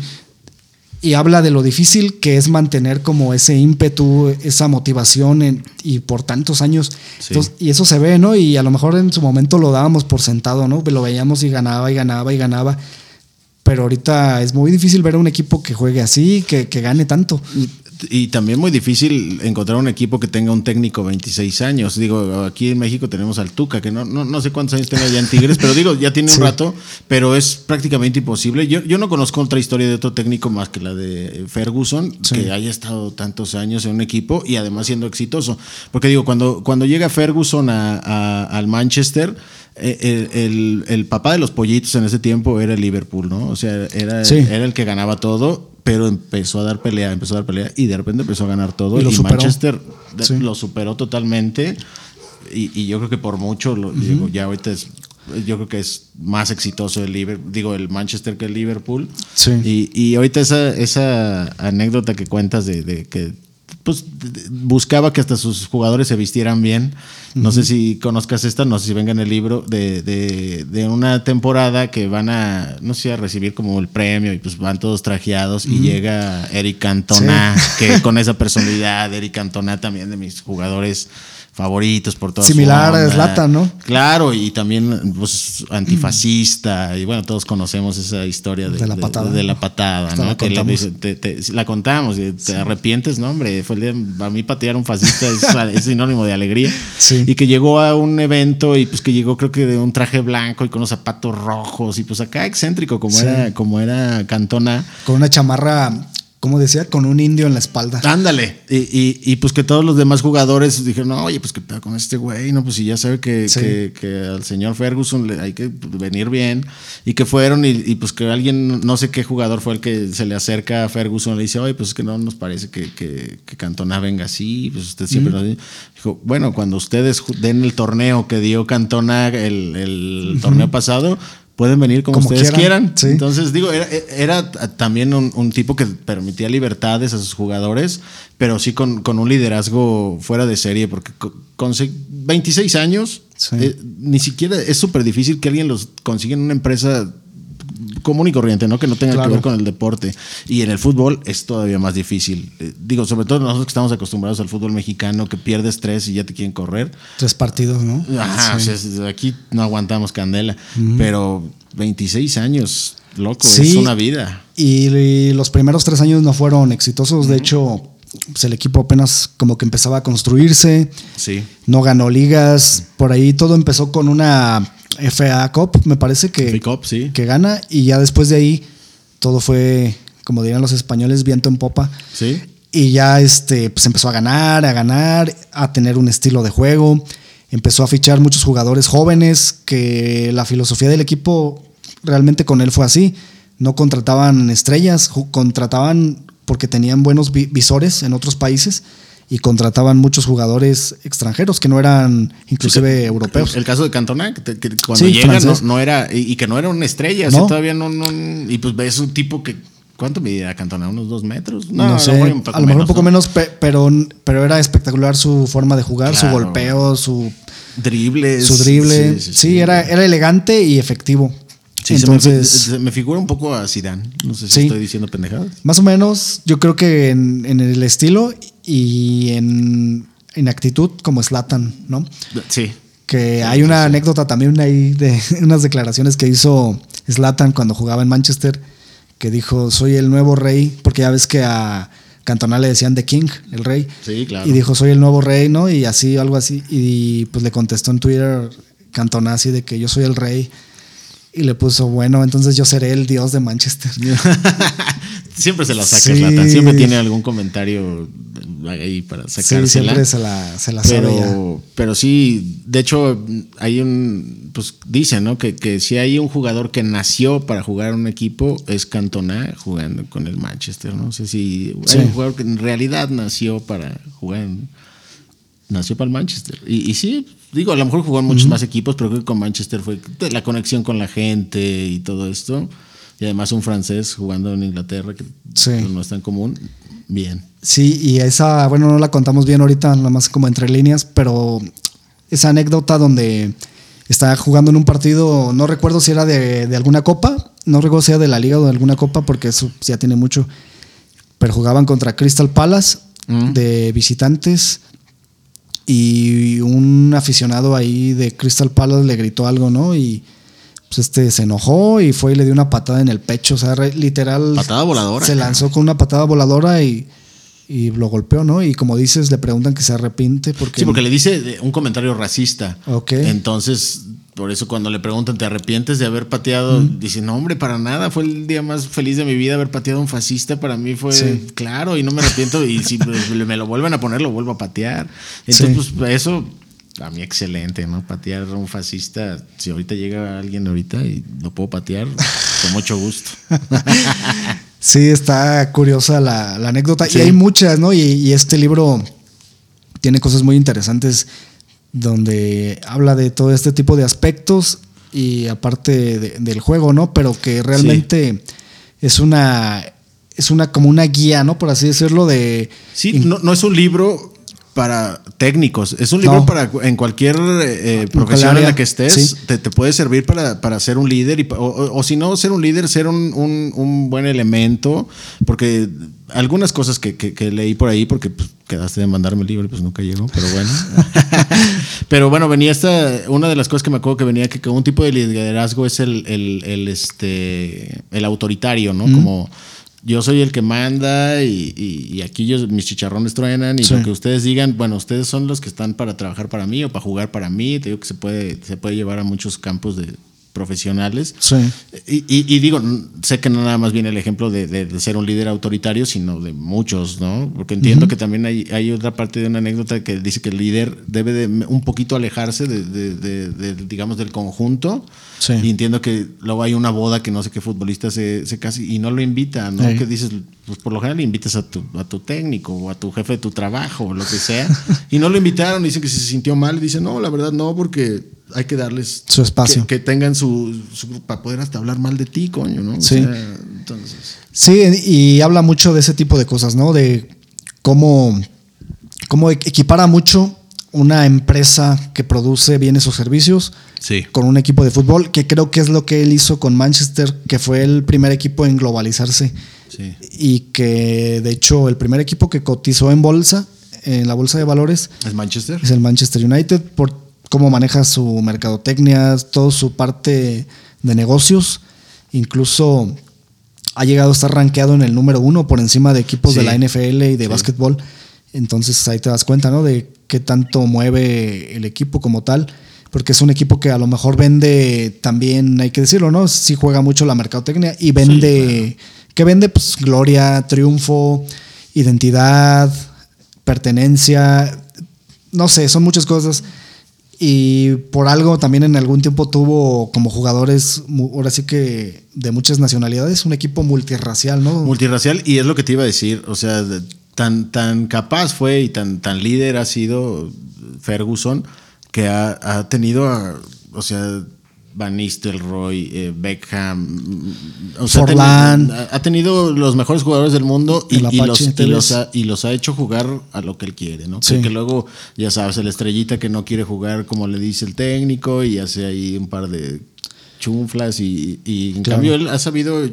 Speaker 1: y habla de lo difícil que es mantener como ese ímpetu, esa motivación y por tantos años. y eso se ve, ¿no? Y a lo mejor en su momento lo dábamos por sentado, ¿no? Lo veíamos y ganaba y ganaba y ganaba. Pero ahorita es muy difícil ver a un equipo que juegue así, que, que gane tanto.
Speaker 2: Y también muy difícil encontrar un equipo que tenga un técnico 26 años. Digo, aquí en México tenemos al Tuca, que no, no, no sé cuántos años tenga ya en Tigres, pero digo, ya tiene un rato, pero es prácticamente imposible. Yo, yo no conozco otra historia de otro técnico más que la de Ferguson, que haya estado tantos años en un equipo y además siendo exitoso. Porque digo, cuando, cuando llega Ferguson a, al Manchester, eh, el, el, papá de los pollitos en ese tiempo era el Liverpool, ¿no? O sea, era, era el que ganaba todo, pero empezó a dar pelea, empezó a dar pelea y de repente empezó a ganar todo. Y, Manchester lo superó totalmente. Y, yo creo que por mucho, lo, digo, ya ahorita es, yo creo que es más exitoso el Liverpool, digo, el Manchester que el Liverpool. Sí. Y, y ahorita esa, esa anécdota que cuentas de, de que pues buscaba que hasta sus jugadores se vistieran bien. No sé si conozcas esta, no sé si venga en el libro, de, de, una temporada que van a, no sé, a recibir como el premio y pues van todos trajeados y llega Eric Cantona, que con esa personalidad, Eric Cantona también de mis jugadores favoritos por todas
Speaker 1: Similar a Zlatan, ¿no?
Speaker 2: Claro, y también pues, antifascista, y bueno, todos conocemos esa historia de, la patada, de, la patada ¿no? La, que la, contamos, y te arrepientes, ¿no? Hombre, fue el día, a mí patear un fascista es, sinónimo de alegría. Y que llegó a un evento y pues que llegó creo que de un traje blanco y con los zapatos rojos y pues acá excéntrico como era como era Cantona.
Speaker 1: Con una chamarra como decía, con un indio en la espalda.
Speaker 2: Ándale. Y, y, pues que todos los demás jugadores dijeron, no, oye, pues que pedo con este güey, no, pues si ya sabe que, que, al señor Ferguson le hay que venir bien. Y que fueron y, pues que alguien, no sé qué jugador fue el que se le acerca a Ferguson y le dice, oye, pues es que no nos parece que, que, Cantona venga así, pues usted siempre nos dijo, bueno, cuando ustedes den el torneo que dio Cantona el, el torneo pasado, pueden venir como, ustedes quieran. Entonces, digo, era, también un, tipo que permitía libertades a sus jugadores, pero sí con, con un liderazgo fuera de serie, porque con 26 años, eh, ni siquiera es súper difícil que alguien los consiga en una empresa común y corriente, ¿no? Que no tenga que ver con el deporte. Y en el fútbol es todavía más difícil. Eh, digo, sobre todo nosotros que estamos acostumbrados al fútbol mexicano, que pierdes tres y ya te quieren correr.
Speaker 1: Tres partidos, ¿no?
Speaker 2: Ajá, aquí no aguantamos candela. Pero 26 años, loco, es una vida.
Speaker 1: Y, los primeros tres años no fueron exitosos. De hecho, pues el equipo apenas como que empezaba a construirse.
Speaker 2: Sí.
Speaker 1: No ganó ligas. Por ahí todo empezó con una FA Cup, me parece que, que gana. Y ya después de ahí todo fue, como dirían los españoles, viento en popa.
Speaker 2: Sí.
Speaker 1: Y ya este, pues empezó a ganar, a ganar, a tener un estilo de juego. Empezó a fichar muchos jugadores jóvenes, que la filosofía del equipo realmente con él fue así. No contrataban estrellas, contrataban porque tenían buenos visores en otros países y contrataban muchos jugadores extranjeros que no eran inclusive europeos.
Speaker 2: El, caso de Cantona, que, cuando llega no, era, y, que no era una estrella, todavía no, no, y pues ves un tipo que ¿Cuánto medía Cantona? ¿Unos dos metros?
Speaker 1: No, sé, a lo mejor un poco menos, pero, pero era espectacular su forma de jugar, su golpeo, su
Speaker 2: drible.
Speaker 1: Su drible. Sí, era, era elegante y efectivo.
Speaker 2: Entonces, se me, me, figura un poco a Zidane. No sé si estoy diciendo pendejadas.
Speaker 1: Más o menos, yo creo que en, el estilo y en, actitud como Slatan, ¿no?
Speaker 2: Sí.
Speaker 1: Que hay una anécdota también ahí de unas declaraciones que hizo Slatan cuando jugaba en Manchester, que dijo, soy el nuevo rey, porque ya ves que a Cantona le decían The King, el rey.
Speaker 2: Sí, claro.
Speaker 1: Y dijo, soy el nuevo rey, ¿no? Y así, algo así. Y pues le contestó en Twitter Cantona así de que yo soy el rey y le puso, bueno, entonces yo seré el dios de Manchester.
Speaker 2: siempre se la saca siempre tiene algún comentario ahí para sacársela.
Speaker 1: Sí, siempre se la, se
Speaker 2: pero, Pero sí, de hecho, hay un, pues dicen, ¿no? Que, que si hay un jugador que nació para jugar un equipo, es Cantona jugando con el Manchester, ¿no? sé si hay un jugador que en realidad nació para jugar nació para el Manchester. Y, y sí, digo, a lo mejor jugó en muchos más equipos, pero creo que con Manchester fue la conexión con la gente y todo esto. Y además un francés jugando en Inglaterra, que no es tan común. Bien.
Speaker 1: Sí, y esa, bueno, no la contamos bien ahorita, nada más como entre líneas, pero esa anécdota donde está jugando en un partido, no recuerdo si era de, alguna copa, no recuerdo si era de la liga o de alguna copa, porque eso ya tiene mucho, pero jugaban contra Crystal Palace de visitantes y un aficionado ahí de Crystal Palace le gritó algo, ¿no? Y pues este se enojó y fue y le dio una patada en el pecho, o sea, re- literal.
Speaker 2: Patada voladora.
Speaker 1: Se lanzó con una patada voladora y, y lo golpeó, ¿no? Y como dices, le preguntan que se arrepiente porque.
Speaker 2: Sí, porque le dice de- un comentario racista.
Speaker 1: Ok.
Speaker 2: Entonces, por eso cuando le preguntan, ¿te arrepientes de haber pateado? Dice, no, hombre, para nada. Fue el día más feliz de mi vida haber pateado a un fascista. Para mí fue
Speaker 1: Sí.
Speaker 2: claro y no me arrepiento. y si me me lo vuelven a poner, lo vuelvo a patear. Entonces,
Speaker 1: Sí.
Speaker 2: pues eso, a mí excelente, ¿no? Patear a un fascista. Si ahorita llega alguien ahorita y lo puedo patear, con mucho gusto.
Speaker 1: Sí, está curiosa la, la anécdota.
Speaker 2: Sí.
Speaker 1: Y hay muchas, ¿no? Y, y este libro tiene cosas muy interesantes donde habla de todo este tipo de aspectos y aparte de- del juego, ¿no? Pero que realmente es una es una como una guía, ¿no? Por así decirlo de
Speaker 2: Sí, no, no es un libro para técnicos, es un libro
Speaker 1: No.
Speaker 2: para en cualquier eh,
Speaker 1: En
Speaker 2: profesión en la que estés,
Speaker 1: sí.
Speaker 2: te, te puede servir para, para ser un líder y, o, o- o si no ser un líder, ser un, un- un buen elemento, porque algunas cosas que, que- que leí por ahí, porque pues, quedaste de mandarme el libro y pues nunca llegó, pero bueno. pero bueno, venía esta, una de las cosas que me acuerdo que venía que, que un tipo de liderazgo es el, el, el, este, el autoritario, ¿no? Como yo soy el que manda y, y- y aquí yo, mis chicharrones truenan y
Speaker 1: Sí.
Speaker 2: lo que ustedes digan, bueno, ustedes son los que están para trabajar para mí o para jugar para mí. Te digo que se puede, se puede llevar a muchos campos de profesionales.
Speaker 1: Sí.
Speaker 2: Y, y- y digo, sé que no nada más viene el ejemplo de, de- de ser un líder autoritario, sino de muchos, ¿no? Porque entiendo que también hay, hay otra parte de una anécdota que dice que el líder debe de un poquito alejarse de, digamos, del conjunto.
Speaker 1: Sí.
Speaker 2: Y entiendo que luego hay una boda que no sé qué futbolista se, se casa y no lo invita, ¿no?
Speaker 1: Ey.
Speaker 2: Que dices, pues por lo general invitas a tu, a tu técnico o a tu jefe de tu trabajo o lo que sea. y no lo invitaron, dicen que se sintió mal y dice, no, la verdad no, porque hay que darles
Speaker 1: Su espacio.
Speaker 2: Que, que tengan su, su- para poder hasta hablar mal de ti, coño, ¿no? O
Speaker 1: Sí.
Speaker 2: sea, entonces.
Speaker 1: Sí, y habla mucho de ese tipo de cosas, ¿no? De cómo, cómo equipara mucho una empresa que produce bienes o servicios
Speaker 2: Sí.
Speaker 1: con un equipo de fútbol, que creo que es lo que él hizo con Manchester, que fue el primer equipo en globalizarse
Speaker 2: Sí.
Speaker 1: y que de hecho el primer equipo que cotizó en bolsa, en la bolsa de valores,
Speaker 2: ¿Es Manchester?
Speaker 1: es el Manchester United por cómo maneja su mercadotecnia, toda su parte de negocios. Incluso ha llegado a estar rankeado en el número uno por encima de equipos de la NFL y de
Speaker 2: Sí.
Speaker 1: básquetbol. Entonces ahí te das cuenta, ¿no? De qué tanto mueve el equipo como tal. Porque es un equipo que a lo mejor vende también, hay que decirlo, ¿no? Sí juega mucho la mercadotecnia y vende, ¿qué vende? Pues gloria, triunfo, identidad, pertenencia, no sé, son muchas cosas. Y por algo también en algún tiempo tuvo como jugadores, ahora sí que de muchas nacionalidades, un equipo multirracial, ¿no?
Speaker 2: Multirracial, y es lo que te iba a decir, o sea, tan, tan capaz fue y tan, tan líder ha sido Ferguson que ha, ha tenido, a- o sea, Van Nistelrooy, eh, Beckham, mm, o sea, ha
Speaker 1: Forlán.
Speaker 2: tenido- ha, ha tenido los mejores jugadores del mundo y, los, y,
Speaker 1: Tevez.
Speaker 2: los ha, y los ha hecho jugar a lo que él quiere, ¿no?
Speaker 1: Sí.
Speaker 2: Que, que luego, ya sabes, el estrellita que no quiere jugar como le dice el técnico y hace ahí un par de chunflas y, y en
Speaker 1: Claro.
Speaker 2: cambio él ha sabido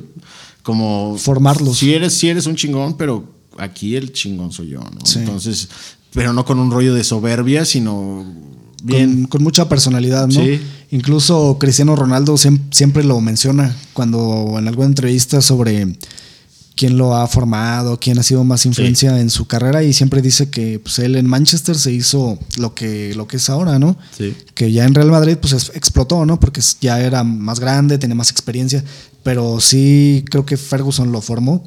Speaker 2: como
Speaker 1: Formarlos.
Speaker 2: Si eres, si eres un chingón, pero aquí el chingón soy yo, ¿no?
Speaker 1: Sí.
Speaker 2: Entonces, pero no con un rollo de soberbia, sino bien.
Speaker 1: Con, con mucha personalidad, ¿no?
Speaker 2: Sí.
Speaker 1: Incluso Cristiano Ronaldo siem- siempre lo menciona cuando en alguna entrevista sobre quién lo ha formado, quién ha sido más influencia en su carrera y siempre dice que pues, él en Manchester se hizo lo que, lo que es ahora, ¿no?
Speaker 2: Sí.
Speaker 1: Que ya en Real Madrid pues es- explotó, ¿no? Porque ya era más grande, tenía más experiencia, pero sí creo que Ferguson lo formó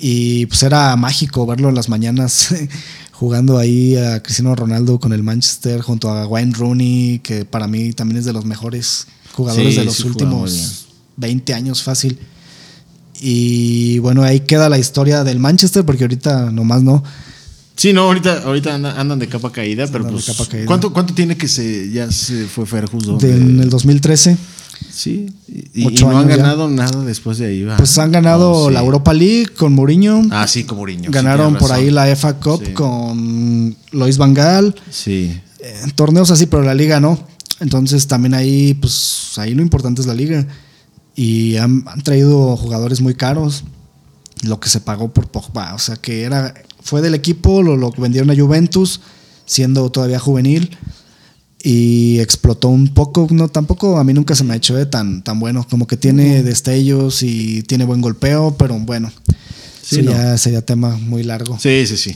Speaker 1: y pues era mágico verlo en las mañanas jugando ahí a Cristiano Ronaldo con el Manchester junto a Wayne Rooney, que para mí también es de los mejores jugadores
Speaker 2: Sí,
Speaker 1: de los
Speaker 2: sí
Speaker 1: últimos 20 años fácil. Y bueno, ahí queda la historia del Manchester, porque ahorita nomás no.
Speaker 2: Sí, no, ahorita, ahorita anda- andan, de capa caída, pero
Speaker 1: Andan
Speaker 2: pues.
Speaker 1: capa caída.
Speaker 2: ¿cuánto, ¿Cuánto tiene que se ya se fue Ferguson?
Speaker 1: En el 2013,
Speaker 2: Sí. Y, no han
Speaker 1: ya.
Speaker 2: ganado nada después de ahí.
Speaker 1: pues han ganado
Speaker 2: sí.
Speaker 1: la Europa League con Mourinho.
Speaker 2: Ah, sí, como Mourinho.
Speaker 1: Ganaron por ahí la FA Cup
Speaker 2: Sí.
Speaker 1: con Lois Van Gaal.
Speaker 2: Sí.
Speaker 1: Eh, torneos así, pero la liga no. Entonces también ahí, pues ahí lo importante es la liga. Y han, han traído jugadores muy caros. Lo que se pagó por Pogba. O sea que era. Fue del equipo, lo, lo vendieron a Juventus, siendo todavía juvenil. Y explotó un poco. No, tampoco a mí nunca se me ha hecho eh, tan, tan bueno. Como que tiene destellos y tiene buen golpeo, pero bueno. Sí, ya sería tema muy largo.
Speaker 2: Sí, sí, sí.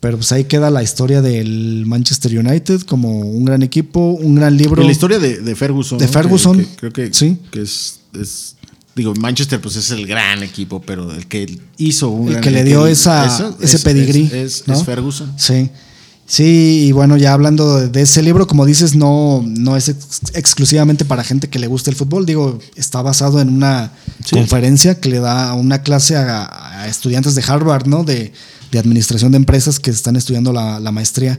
Speaker 1: Pero pues ahí queda la historia del Manchester United como un gran equipo, un gran libro.
Speaker 2: Y la historia de, Ferguson.
Speaker 1: De Ferguson.
Speaker 2: creo que, sí. que es, digo, Manchester pues es el gran equipo, pero el que hizo un
Speaker 1: El que le dio esa, ese pedigrí.
Speaker 2: Es, Ferguson.
Speaker 1: Sí. Sí, y bueno, ya hablando de ese libro, como dices, no, no es exclusivamente para gente que le gusta el fútbol. Digo, está basado en una conferencia que le da una clase a, estudiantes de Harvard, ¿no? De, administración de empresas que están estudiando la, maestría.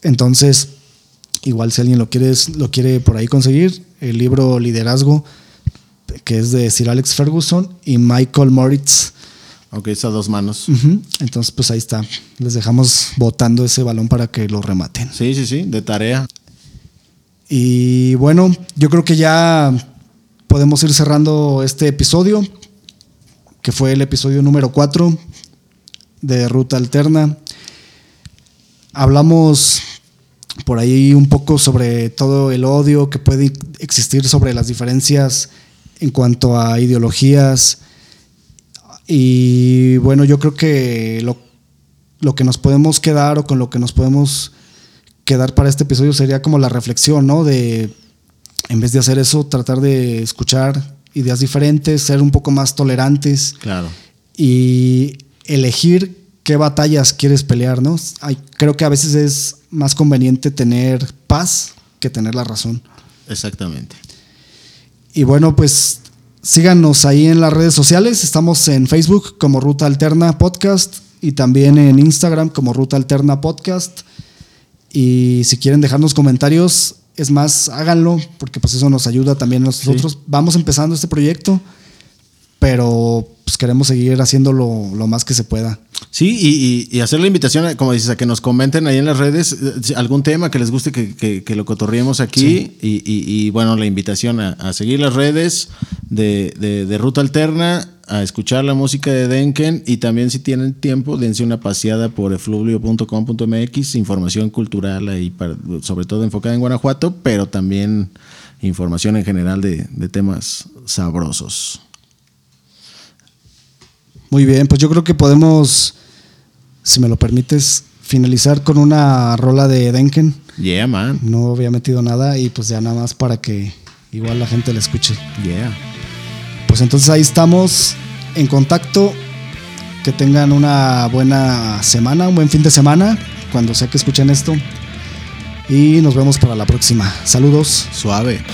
Speaker 1: Entonces, igual si alguien lo quiere, lo quiere por ahí conseguir, el libro Liderazgo, que es de Sir Alex Ferguson y Michael Moritz
Speaker 2: Ok, esas dos manos.
Speaker 1: Entonces, pues ahí está. Les dejamos botando ese balón para que lo rematen.
Speaker 2: Sí, sí, sí, de tarea.
Speaker 1: Y bueno, yo creo que ya podemos ir cerrando este episodio, que fue el episodio número 4 de Ruta Alterna. Hablamos por ahí un poco sobre todo el odio que puede existir sobre las diferencias en cuanto a ideologías, y bueno, yo creo que lo, lo, que nos podemos quedar o con lo que nos podemos quedar para este episodio sería como la reflexión, ¿no? De, en vez de hacer eso, tratar de escuchar ideas diferentes, ser un poco más tolerantes.
Speaker 2: Claro.
Speaker 1: Y elegir qué batallas quieres pelear, ¿no? Hay, creo que a veces es más conveniente tener paz que tener la razón.
Speaker 2: Exactamente.
Speaker 1: Y bueno, pues Síganos ahí en las redes sociales. Estamos en Facebook como Ruta Alterna Podcast y también en Instagram como Ruta Alterna Podcast. Y si quieren dejarnos comentarios, es más, háganlo, porque pues eso nos ayuda también a nosotros. Vamos empezando este proyecto, pero pues queremos seguir haciéndolo lo más que se pueda.
Speaker 2: Sí, y, hacer la invitación, como dices, a que nos comenten ahí en las redes eh, algún tema que les guste que, lo cotorriemos aquí. Y, bueno, la invitación a, seguir las redes de, Ruta Alterna, a escuchar la música de Denken y también si tienen tiempo, dense una paseada por efluvio.com.mx, información cultural ahí, sobre todo enfocada en Guanajuato, pero también información en general de temas sabrosos.
Speaker 1: Muy bien, pues yo creo que podemos, si me lo permites, finalizar con una rola de Denken.
Speaker 2: Yeah, man.
Speaker 1: No había metido nada y pues ya nada más para que igual la gente la escuche.
Speaker 2: Yeah.
Speaker 1: Pues entonces ahí estamos en contacto. Que tengan una buena semana, un buen fin de semana, cuando sea que escuchen esto. Y nos vemos para la próxima. Saludos.
Speaker 2: Suave.